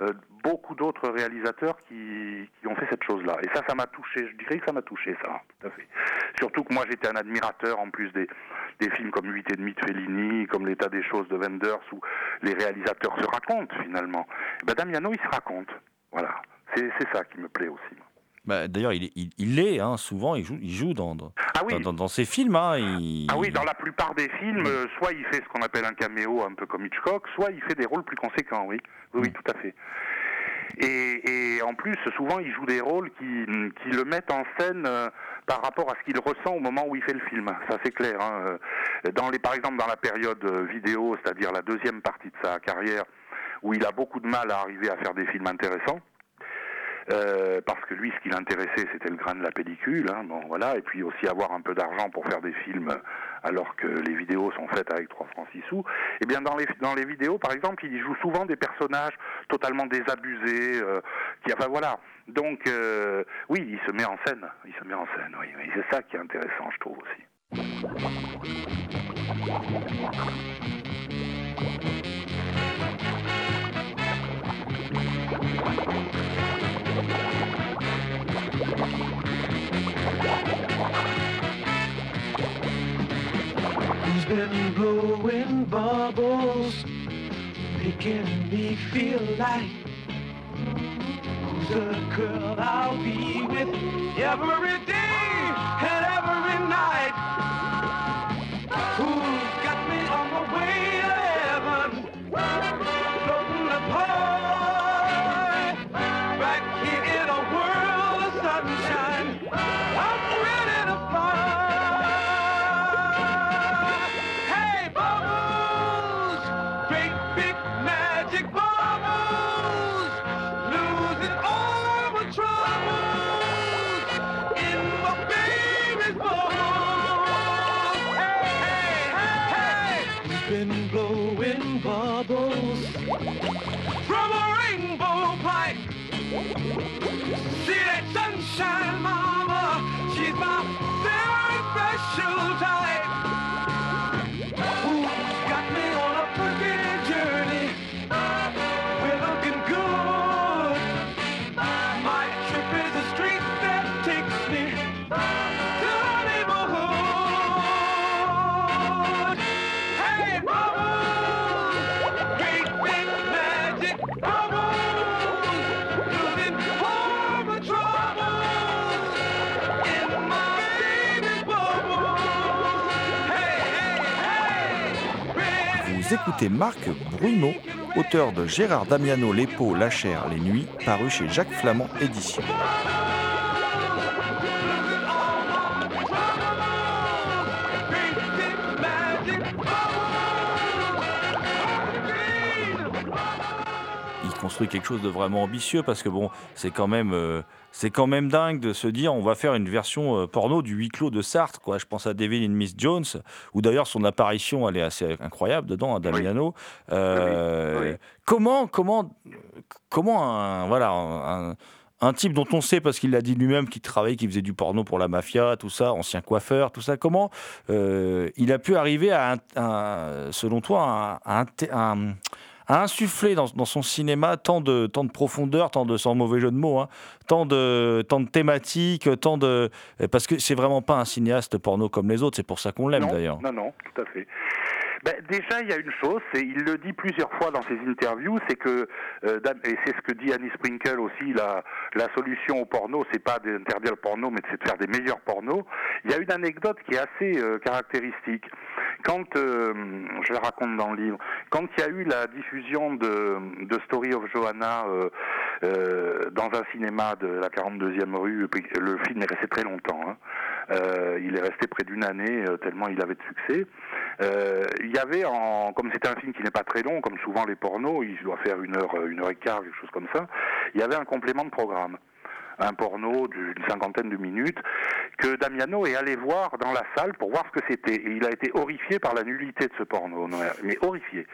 [SPEAKER 7] euh, beaucoup d'autres réalisateurs qui, ont fait cette chose-là. Et ça, ça m'a touché. Je dirais que ça m'a touché, ça, tout à fait. Surtout que moi, j'étais un admirateur, en plus des, films comme 8 et demi de Fellini, comme L'état des choses de Wenders, où les réalisateurs se racontent, finalement. Ben, Damiano, il se raconte. Voilà. C'est ça qui me plaît aussi.
[SPEAKER 3] Bah, D'ailleurs, il, est- il, il l'est, hein, souvent, il joue, il joue dans, dans,
[SPEAKER 7] Ah oui.
[SPEAKER 3] dans, dans- dans ses films. hein, il-
[SPEAKER 7] Ah oui, dans la plupart des films, euh, soit il fait ce qu'on appelle un caméo un peu comme Hitchcock, soit il fait des rôles plus conséquents, oui. Oui, oui, tout à fait. Et, et en plus, souvent, il joue des rôles qui, qui le mettent en scène euh, par rapport à ce qu'il ressent au moment où il fait le film. Ça, c'est clair. hein. Euh, Dans les, par exemple, dans la période euh, vidéo, c'est-à-dire la deuxième partie de sa carrière, où il a beaucoup de mal à arriver à faire des films intéressants, euh, parce que lui, ce qui l'intéressait, c'était le grain de la pellicule, hein, bon, voilà, et puis aussi avoir un peu d'argent pour faire des films, alors que les vidéos sont faites avec 3 francs 6 sous. Eh bien, dans les, dans les vidéos, par exemple, il joue souvent des personnages totalement désabusés, euh, qui, enfin voilà. Donc, euh, oui, il se met en scène, il se met en scène, oui. c'est ça qui est intéressant, je trouve aussi.
[SPEAKER 8] Been blowing bubbles, making me feel like who's the girl I'll be with every day
[SPEAKER 3] vous écoutez Marc Bruno, auteur de Gérard Damiano, Les peaux, la chair, les nuits, paru chez Jacques Flamand Édition. Construit quelque chose de vraiment ambitieux parce que bon, c'est quand même, euh, c'est quand même dingue de se dire on va faire une version euh, porno du huis clos de Sartre. Quoi. Je pense à Devil in Miss Jones, où d'ailleurs son apparition elle est assez incroyable dedans, à Damiano. Euh, Comment, comment, comment un, voilà, un, un type dont on sait, parce qu'il l'a dit lui-même, qu'il travaillait, qu'il faisait du porno pour la mafia, tout ça, ancien coiffeur, tout ça, comment euh, il a pu arriver à, un- à, selon toi, à, à, à- à insuffler dans, dans son cinéma tant de, tant de profondeur, tant de, sans mauvais jeu de mots, hein, tant, de, tant de thématiques, tant de... Parce que c'est vraiment pas un cinéaste porno comme les autres, c'est pour ça qu'on l'aime d'ailleurs.
[SPEAKER 7] Non, non, tout à fait. Ben, déjà, il y a une chose, c'est il le dit plusieurs fois dans ses interviews, c'est que euh, et c'est ce que dit Annie Sprinkle aussi, la, la solution au porno, c'est pas d'interdire le porno, mais c'est de faire des meilleurs pornos. Il y a une anecdote qui est assez euh, caractéristique. Quand euh, je la raconte dans le livre, quand il y a eu la diffusion de, de Story of Johanna euh, euh, dans un cinéma de la 42e rue, le film est resté très longtemps. hein. Euh, il est resté près d'une année euh, tellement il avait de succès. Euh, il y avait, en, comme c'était un film qui n'est pas très long, comme souvent les pornos, il doit faire une heure, euh, une heure et quart, quelque chose comme ça. Il y avait un complément de programme, un porno d'une cinquantaine de minutes que Damiano est allé voir dans la salle pour voir ce que c'était. Et il a été horrifié par la nullité de ce porno, mais horrifié.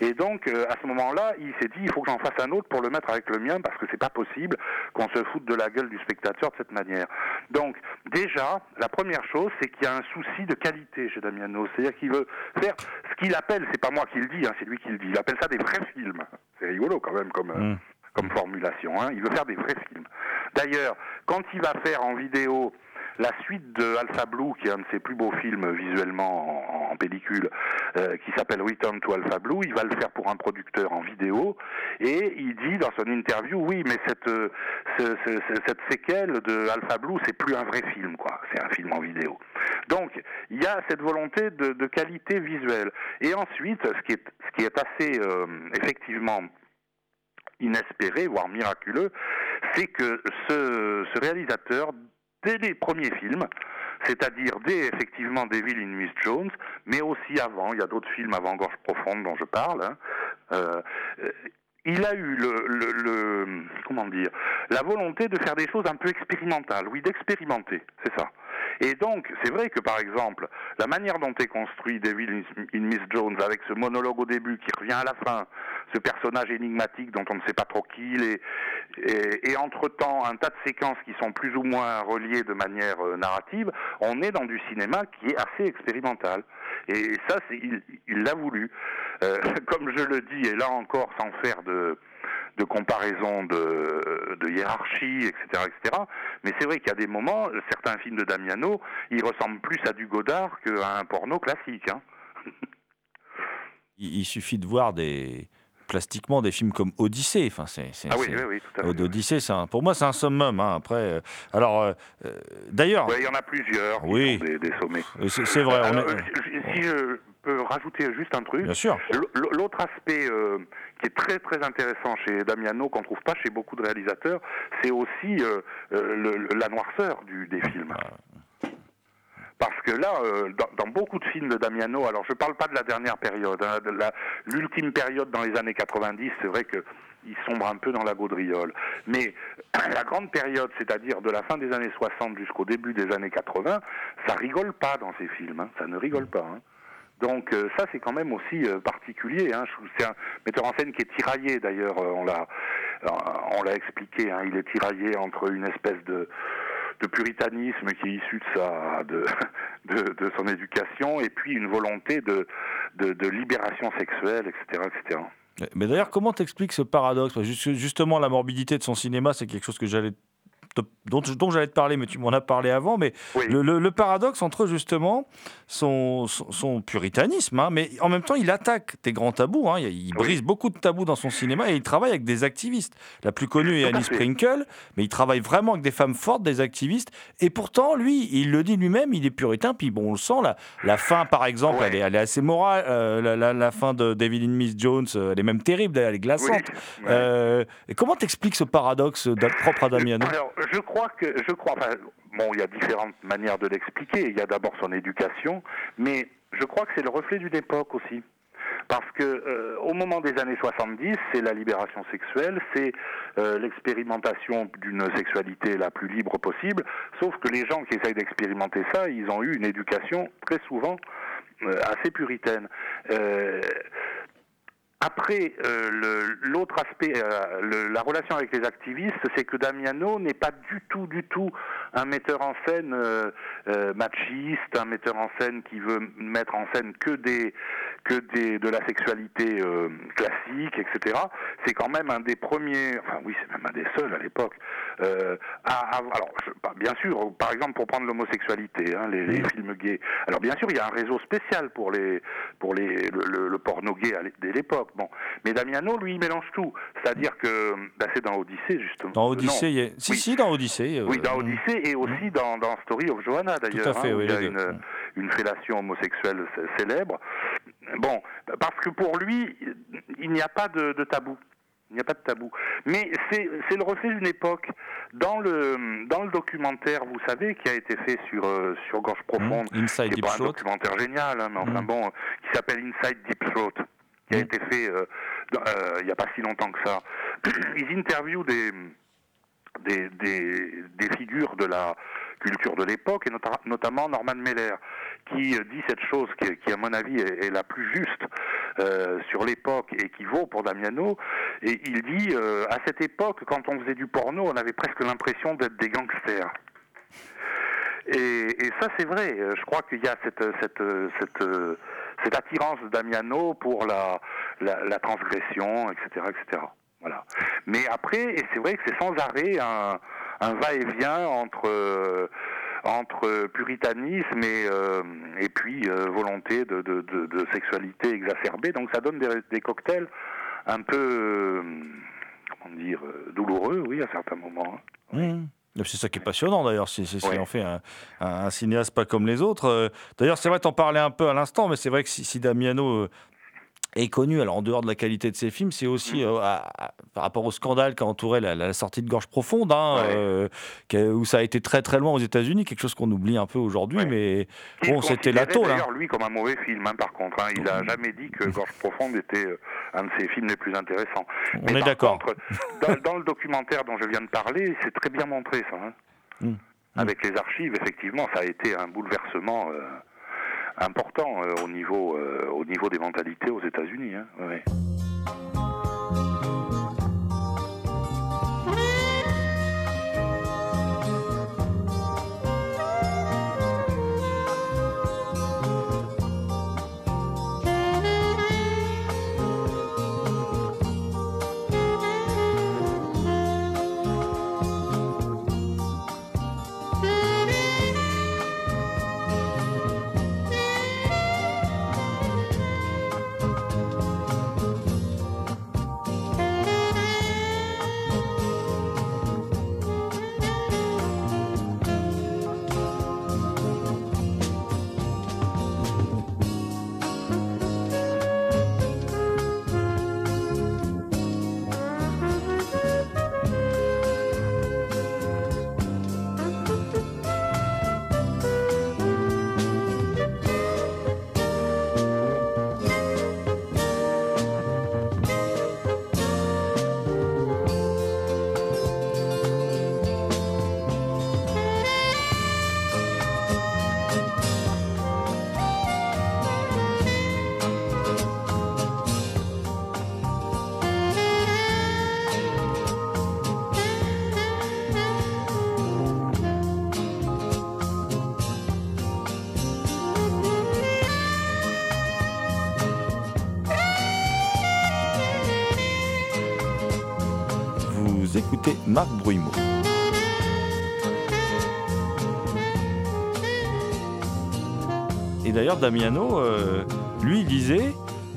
[SPEAKER 7] Et donc, euh, à ce moment-là, il s'est dit, il faut que j'en fasse un autre pour le mettre avec le mien, parce que c'est pas possible qu'on se foute de la gueule du spectateur de cette manière. Donc, déjà, la première chose, c'est qu'il y a un souci de qualité chez Damiano. C'est-à-dire qu'il veut faire ce qu'il appelle, c'est pas moi qui le dis, hein, c'est lui qui le dit, il appelle ça des vrais films. C'est rigolo quand même comme, euh, comme formulation. Hein. Il veut faire des vrais films. D'ailleurs, quand il va faire en vidéo la suite de Alpha Blue, qui est un de ses plus beaux films visuellement en, pellicule, euh, qui s'appelle Return to Alpha Blue, il va le faire pour un producteur en vidéo, et il dit dans son interview, oui, mais cette, euh, ce- ce- ce- cette séquelle de Alpha Blue, c'est plus un vrai film, quoi, c'est un film en vidéo. Donc, il y a cette volonté de, qualité visuelle. Et ensuite, ce qui est, ce qui est assez, euh, effectivement, inespéré, voire miraculeux, c'est que ce, réalisateur, dès les premiers films, c'est-à-dire dès effectivement Devil in Miss Jones, mais aussi avant, il y a d'autres films avant Gorge Profonde dont je parle, hein, euh, il a eu le, le, le- comment dire la volonté de faire des choses un peu expérimentales, oui, d'expérimenter, c'est ça. Et donc, c'est vrai que par exemple, la manière dont est construit Devil in Miss Jones, avec ce monologue au début qui revient à la fin, ce personnage énigmatique dont on ne sait pas trop qui il est, et, et entre-temps un tas de séquences qui sont plus ou moins reliées de manière euh, narrative, on est dans du cinéma qui est assez expérimental. Et ça, il l'a voulu. Euh, [LAUGHS] comme je le dis, et là encore, sans faire de, comparaison de, hiérarchie, etc., etc. Mais c'est vrai qu'il y a des moments, certains films de Damiano, ils ressemblent plus à du Godard qu'à un porno classique. Hein. [LAUGHS]
[SPEAKER 3] Il suffit de voir des plastiquement des films comme Odyssée. Enfin, c'est,
[SPEAKER 7] Ah oui, oui, oui, tout à fait.
[SPEAKER 3] Odyssée, c'est un- pour moi, c'est un summum. hein. Après, euh, alors, euh, euh, d'ailleurs,
[SPEAKER 7] Ouais, il y en a plusieurs qui
[SPEAKER 3] Oui.
[SPEAKER 7] sont des, des sommets.
[SPEAKER 3] c'est, vrai. on
[SPEAKER 7] Alors,
[SPEAKER 3] est-
[SPEAKER 7] si- je peux rajouter juste un truc,
[SPEAKER 3] Bien sûr.
[SPEAKER 7] L'autre aspect euh, qui est très très intéressant chez Damiano, qu'on trouve pas chez beaucoup de réalisateurs, c'est aussi le- la noirceur du, des films. Parce que là, euh, dans, beaucoup de films de Damiano, alors je parle pas de la dernière période, hein, de l'ultime période dans les années 90, c'est vrai que il sombre un peu dans la gaudriole. Mais [CLEARS THROAT] la grande période, c'est-à-dire de la fin des années 60 jusqu'au début des années 80, ça rigole pas dans ces films, hein, ça ne rigole pas. hein. Donc euh, ça c'est quand même aussi euh, particulier. Hein. C'est un metteur en scène qui est tiraillé d'ailleurs. euh, on l'a, euh, on l'a expliqué. Hein. Il est tiraillé entre une espèce de, de puritanisme qui est issu de sa, de, de, son éducation, et puis une volonté de, de, de libération sexuelle, etc., etc.
[SPEAKER 3] Mais d'ailleurs, comment t'expliques ce paradoxe? Justement, la morbidité de son cinéma, c'est quelque chose que j'allais dont, dont j'allais te parler, mais tu m'en as parlé avant, mais
[SPEAKER 7] Oui.
[SPEAKER 3] le, le- le paradoxe entre justement son, son, son puritanisme, hein, mais en même temps il attaque des grands tabous, hein, il, il brise beaucoup de tabous dans son cinéma et il travaille avec des activistes. La plus connue est Annie. Sprinkle, mais il travaille vraiment avec des femmes fortes, des activistes, et pourtant lui, il le dit lui-même, il est puritain, puis bon, on le sent, la, la fin par exemple,
[SPEAKER 7] Ouais.
[SPEAKER 3] elle, est, elle est assez morale, euh, la, la- la fin de David and Miss Jones, euh, elle est même terrible, elle est glaçante.
[SPEAKER 7] Oui, ouais.
[SPEAKER 3] Euh, et comment t'expliques ce paradoxe propre à Damiano?
[SPEAKER 7] Alors, je crois que, je crois, enfin, bon, il y a différentes manières de l'expliquer. Il y a d'abord son éducation, mais je crois que c'est le reflet d'une époque aussi. Parce que euh, au moment des années 70, c'est la libération sexuelle, c'est euh, l'expérimentation d'une sexualité la plus libre possible. Sauf que les gens qui essayent d'expérimenter ça, ils ont eu une éducation très souvent euh, assez puritaine. Euh, après, euh, l'autre aspect, euh, le- la relation avec les activistes, c'est que Damiano n'est pas du tout, du tout un metteur en scène euh, euh, machiste, un metteur en scène qui veut mettre en scène que des, que des, de la sexualité euh, classique, etc. C'est quand même un des premiers, enfin oui, c'est même un des seuls à l'époque. euh, à, à- alors, je- bah, bien sûr, par exemple, pour prendre l'homosexualité, hein, les, les films gays. Alors, bien sûr, il y a un réseau spécial pour les, pour les, le, le- le porno gay dès l'époque. Bon, mais Damiano, lui, il mélange tout. C'est-à-dire que, bah, c'est dans Odyssée justement.
[SPEAKER 3] Dans
[SPEAKER 7] Euh,
[SPEAKER 3] Odyssée,
[SPEAKER 7] non.
[SPEAKER 3] il y a- si,
[SPEAKER 7] Oui.
[SPEAKER 3] si, dans Odyssée. euh,
[SPEAKER 7] Oui, dans
[SPEAKER 3] mm.
[SPEAKER 7] Odyssée et aussi dans, dans Story of Johanna d'ailleurs,
[SPEAKER 3] à fait,
[SPEAKER 7] hein,
[SPEAKER 3] oui,
[SPEAKER 7] il y a une, une fellation homosexuelle célèbre. Bon, parce que pour lui, il n'y a pas de, de tabou. Il n'y a pas de tabou. Mais c'est le reflet d'une époque. Dans le, dans le documentaire, vous savez, qui a été fait sur, euh, sur Gorge Profonde,
[SPEAKER 3] Mm. Inside
[SPEAKER 7] qui est pas un documentaire génial, hein, mais enfin
[SPEAKER 3] Mm.
[SPEAKER 7] bon, euh, qui s'appelle Inside Deep Throat, qui a
[SPEAKER 3] Mm.
[SPEAKER 7] été fait euh, dans- euh, il n'y a pas si longtemps que ça. [CLEARS THROAT] Ils interviewent des, des, des, des figures de la culture de l'époque, et nota- notamment Norman Mailer, qui euh, dit cette chose qui, à mon avis, est, la plus juste euh, sur l'époque et qui vaut pour Damiano. Et il dit, euh, à cette époque, quand on faisait du porno, on avait presque l'impression d'être des gangsters. Et, ça, c'est vrai. Je crois qu'il y a cette, cette, cette, attirance de Damiano pour la, la, la transgression, etc., etc. Voilà. Mais après, et c'est vrai que c'est sans arrêt un, un va-et-vient entre euh, entre puritanisme et euh, et puis euh, volonté de, de, de, de sexualité exacerbée. Donc ça donne des, des cocktails un peu euh, comment dire douloureux, oui, à certains moments. hein.
[SPEAKER 3] Mmh. C'est ça qui est passionnant d'ailleurs, c'est ce qui en fait un, un- un cinéaste pas comme les autres. D'ailleurs, c'est vrai, t'en parlais un peu à l'instant, mais c'est vrai que si, si Damiano est connu, alors en dehors de la qualité de ses films, c'est
[SPEAKER 7] Mm.
[SPEAKER 3] aussi euh, à- à- par rapport au scandale qui a entouré la, la sortie de Gorge Profonde, hein,
[SPEAKER 7] Ouais.
[SPEAKER 3] euh, a- où ça a été très très loin aux États-Unis, quelque chose qu'on oublie un peu aujourd'hui,
[SPEAKER 7] Ouais.
[SPEAKER 3] mais bon, c'était la tôle. hein.
[SPEAKER 7] Lui, comme un mauvais film, hein, par contre. hein. Il n'a jamais dit que Gorge Profonde était euh, un de ses films les plus intéressants.
[SPEAKER 3] On
[SPEAKER 7] Mais
[SPEAKER 3] est d'accord.
[SPEAKER 7] Dans, dans le documentaire dont je viens de parler, c'est très bien montré, ça. hein.
[SPEAKER 3] Mm.
[SPEAKER 7] Avec les archives, effectivement, ça a été un bouleversement euh, important euh, au, niveau, euh, au niveau des mentalités aux États-Unis. hein.
[SPEAKER 3] C'était Marc Et d'ailleurs, Damiano, euh, lui, disait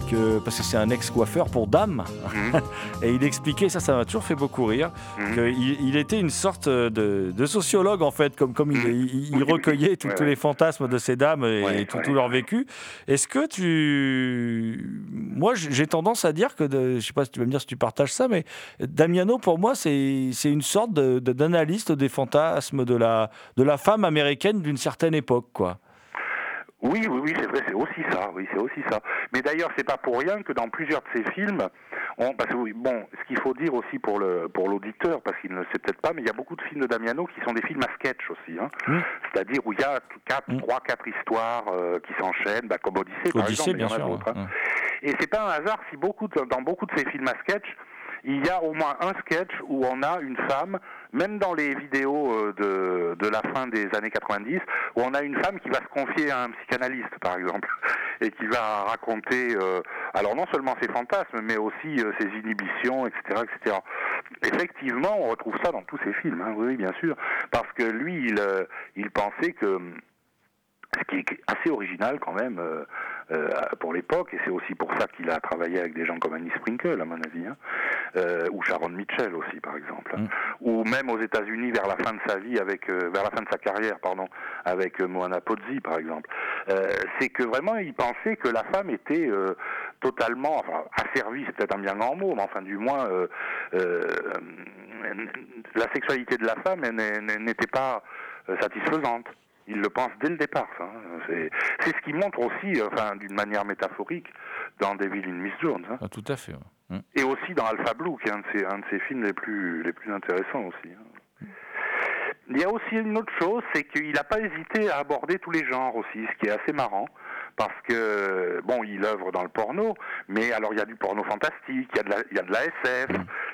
[SPEAKER 3] que, parce que c'est un ex-coiffeur pour dames,
[SPEAKER 7] mhm. [LAUGHS]
[SPEAKER 3] et il expliquait, ça, ça m'a toujours fait beaucoup rire,
[SPEAKER 7] Mhm.
[SPEAKER 3] qu'il il était une sorte de, de sociologue, en fait, comme, comme il, il- il recueillait tout-
[SPEAKER 7] Mhm. Ouais,
[SPEAKER 3] tous
[SPEAKER 7] ouais.
[SPEAKER 3] les fantasmes de ces dames et
[SPEAKER 7] Ouais,
[SPEAKER 3] tout, leur vécu. Est-ce que tu... Moi, j'ai tendance à dire que, de- je sais pas si tu vas me dire si tu partages ça, mais Damiano, pour moi, c'est une sorte de- d'analyste des fantasmes de la, de la femme américaine d'une certaine époque, quoi.
[SPEAKER 7] Oui, oui, oui, c'est vrai, c'est aussi ça, oui, c'est aussi ça. Mais d'ailleurs, c'est pas pour rien que dans plusieurs de ces films, on, parce que bon, ce qu'il faut dire aussi pour le pour l'auditeur, parce qu'il ne le sait peut-être pas, mais il y a beaucoup de films de Damiano qui sont des films à sketch aussi, hein.
[SPEAKER 3] Mm.
[SPEAKER 7] C'est-à-dire où il y a quatre,
[SPEAKER 3] Mm.
[SPEAKER 7] trois, quatre histoires euh, qui s'enchaînent, bah, comme Odyssée, par
[SPEAKER 3] Odyssée,
[SPEAKER 7] exemple, mais il y
[SPEAKER 3] bien
[SPEAKER 7] en a
[SPEAKER 3] sûr.
[SPEAKER 7] hein. Et c'est pas un hasard si beaucoup de- dans beaucoup de ces films à sketch, il y a au moins un sketch où on a une femme, même dans les vidéos euh, de, de la fin des années 90, où on a une femme qui va se confier à un psychanalyste, par exemple, [LAUGHS] et qui va raconter, euh, alors non seulement ses fantasmes, mais aussi euh, ses inhibitions, etc., etc. Effectivement, on retrouve ça dans tous ces films, hein, oui, bien sûr, parce que lui, il, euh, il pensait que ce qui est assez original quand même euh, euh, pour l'époque, et c'est aussi pour ça qu'il a travaillé avec des gens comme Annie Sprinkle, à mon avis, hein, euh, ou Sharon Mitchell aussi, par exemple, hein.
[SPEAKER 3] Mm.
[SPEAKER 7] ou même aux États-Unis vers la fin de sa vie, avec euh, vers la fin de sa carrière, pardon, avec euh, Moana Pozzi, par exemple. Euh, c'est que vraiment, il pensait que la femme était euh, totalement, enfin, asservie, c'est peut-être un bien grand mot, mais enfin, du moins, euh, euh, la sexualité de la femme n'était pas satisfaisante. Il le pense dès le départ. ça, hein. C'est c'est ce qui montre aussi, enfin, d'une manière métaphorique, dans Devil in Miss Jones, hein.
[SPEAKER 3] Ah, tout à fait. ouais. Mm.
[SPEAKER 7] et aussi dans Alpha Blue, qui est un de ses, un de ses films les plus, les plus intéressants aussi. hein. Il y a aussi une autre chose, c'est qu'il n'a pas hésité à aborder tous les genres aussi, ce qui est assez marrant. Parce que, bon, il œuvre dans le porno, mais alors il y a du porno fantastique, il y a de la, il y a de la SF,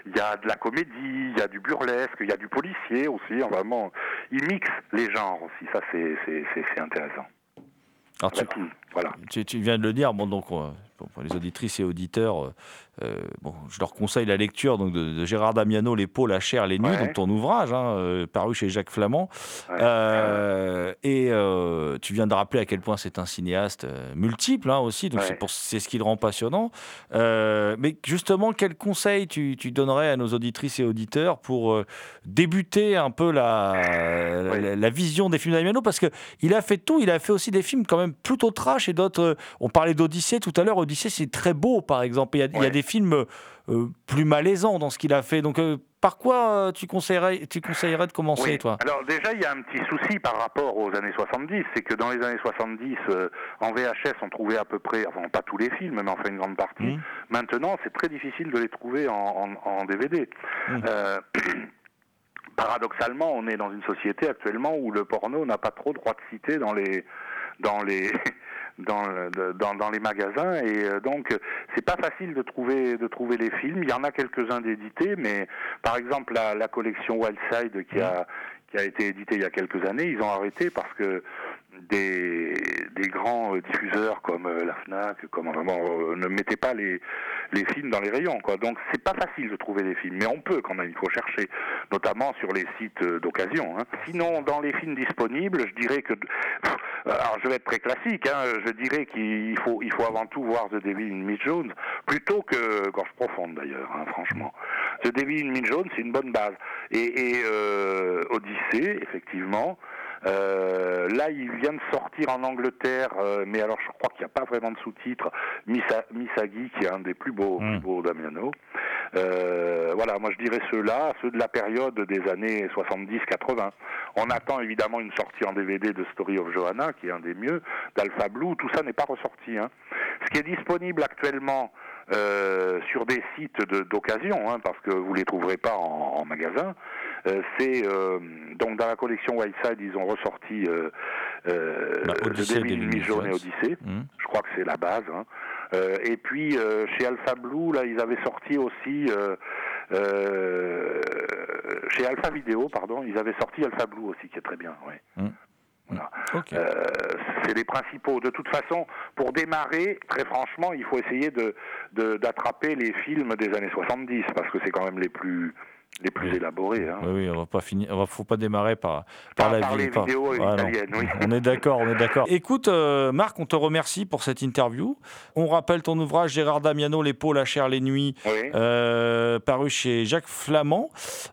[SPEAKER 7] il y a de la comédie, il y a du burlesque, il y a du policier aussi, vraiment. Il mixe les genres aussi, ça c'est c'est- c'est- c'est intéressant.
[SPEAKER 3] Alors, tu,
[SPEAKER 7] voilà.
[SPEAKER 3] tu, tu viens de le dire, bon, donc, euh, pour les auditrices et auditeurs, euh, euh, bon, je leur conseille la lecture donc, de, de Gérard Damiano, Les peaux, la chair, les nues,
[SPEAKER 7] Ouais.
[SPEAKER 3] donc ton ouvrage, hein, euh, paru chez Jacques Flamand.
[SPEAKER 7] Ouais.
[SPEAKER 3] Euh, et tu viens de rappeler à quel point c'est un cinéaste multiple hein, aussi, donc
[SPEAKER 7] Ouais.
[SPEAKER 3] c'est ce qui le rend passionnant. Mais justement, quel conseil tu, tu donnerais à nos auditrices et auditeurs pour débuter un peu la, la, vision des films d'Damiano Parce qu'il a fait tout, il a fait aussi des films quand même plutôt trash et d'autres. euh, On parlait d'Odyssée tout à l'heure, Odyssée c'est très beau par exemple. Il y a, il y a
[SPEAKER 7] Ouais.
[SPEAKER 3] des films euh, plus malaisants dans ce qu'il a fait. Donc euh, par quoi euh, tu conseillerais, tu conseillerais de commencer
[SPEAKER 7] Oui.
[SPEAKER 3] toi?
[SPEAKER 7] Alors déjà, il y a un petit souci par rapport aux années 70, c'est que dans les années 70, euh, en VHS, on trouvait à peu près, enfin pas tous les films, mais enfin une grande partie.
[SPEAKER 3] Mhm.
[SPEAKER 7] Maintenant, c'est très difficile de les trouver en, en- en DVD. Euh, [CLEARS THROAT] paradoxalement, on est dans une société actuellement où le porno n'a pas trop droit de citer dans les dans les [LAUGHS] dans, les magasins et euh, donc c'est pas facile de trouver de trouver les films. Il y en a quelques-uns d'édités, mais par exemple la, collection Wildside qui a qui a été éditée il y a quelques années, ils ont arrêté parce que des, grands euh, diffuseurs comme euh, la Fnac, comme bon, euh, ne mettaient pas les, les films dans les rayons, quoi. Donc c'est pas facile de trouver des films, mais on peut quand même. Il faut chercher, notamment sur les sites d'occasion. hein. Sinon, dans les films disponibles, je dirais que, alors je vais être très classique, hein, je dirais qu'il faut, il faut avant tout voir The Devil in Miss Jones, plutôt que Gorge Profonde d'ailleurs, hein, franchement. The Devil in Miss Jones, c'est une bonne base. Et, et Odyssée, effectivement. Euh, là, il vient de sortir en Angleterre, euh, mais alors je crois qu'il n'y a pas vraiment de sous-titres. Misa- Misagi, qui est un des plus beaux, plus beaux Damiano. Euh, voilà, moi je dirais ceux-là, ceux de la période des années 70-80. On attend évidemment une sortie en DVD de Story of Johanna, qui est un des mieux, d'Alpha Blue. Tout ça n'est pas ressorti. hein. Ce qui est disponible actuellement euh, sur des sites de- d'occasion, hein, parce que vous les trouverez pas en, en magasin. Euh, c'est euh, donc dans la collection Whiteside, ils ont ressorti euh,
[SPEAKER 3] Bah, Miss
[SPEAKER 7] Jones et
[SPEAKER 3] Jones.
[SPEAKER 7] Odyssey.
[SPEAKER 3] Mhm.
[SPEAKER 7] Je crois que c'est la base. hein. Et puis chez Alpha Blue, là, ils avaient sorti aussi chez Alpha Video, pardon, ils avaient sorti Alpha Blue aussi, qui est très bien. Ouais.
[SPEAKER 3] Mhm.
[SPEAKER 7] Voilà.
[SPEAKER 3] Ok.
[SPEAKER 7] Euh, c'est les principaux. De toute façon, pour démarrer, très franchement, il faut essayer de de- d'attraper les films des années 70 parce que c'est quand même les plus les plus
[SPEAKER 3] Oui.
[SPEAKER 7] élaborés. Hein.
[SPEAKER 3] Oui, oui, on va pas finir, on va, faut pas démarrer par, par,
[SPEAKER 7] Par-
[SPEAKER 3] la
[SPEAKER 7] par
[SPEAKER 3] vie-
[SPEAKER 7] les vidéos
[SPEAKER 3] Ah, non.
[SPEAKER 7] italiennes, oui.
[SPEAKER 3] On est d'accord, on est d'accord. Écoute, euh, Marc, on te remercie pour cette interview. On rappelle ton ouvrage Gérard Damiano, Les peaux, la chair, les nuits, euh, paru chez Jacques Flamand,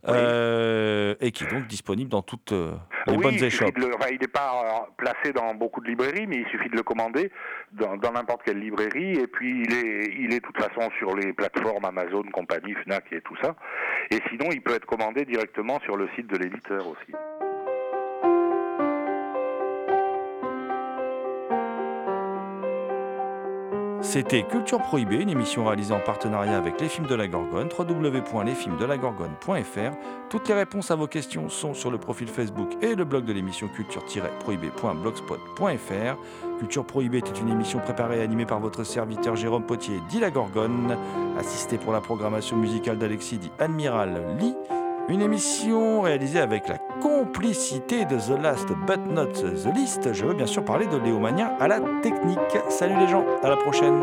[SPEAKER 3] euh, et qui est donc disponible dans toutes les bonnes échoppes.
[SPEAKER 7] le- enfin, il n'est pas placé dans beaucoup de librairies, mais il suffit de le commander dans dans n'importe quelle librairie. Et puis, il est, il est de toute façon sur les plateformes Amazon, compagnie, Fnac et tout ça. Et sinon, il peut être commandé directement sur le site de l'éditeur aussi.
[SPEAKER 3] C'était Culture Prohibée, une émission réalisée en partenariat avec les films de la Gorgone, www.lesfilmsdelagorgone.fr. Toutes les réponses à vos questions sont sur le profil Facebook et le blog de l'émission culture-prohibée.blogspot.fr. Culture Prohibée était une émission préparée et animée par votre serviteur Jérôme Potier, dit la Gorgone, assisté pour la programmation musicale d'Alexis, dit Admiral Lee. Une émission réalisée avec la complicité de The Last But Not The List. Je veux bien sûr parler de Léo Mania à la technique. Salut les gens, à la prochaine.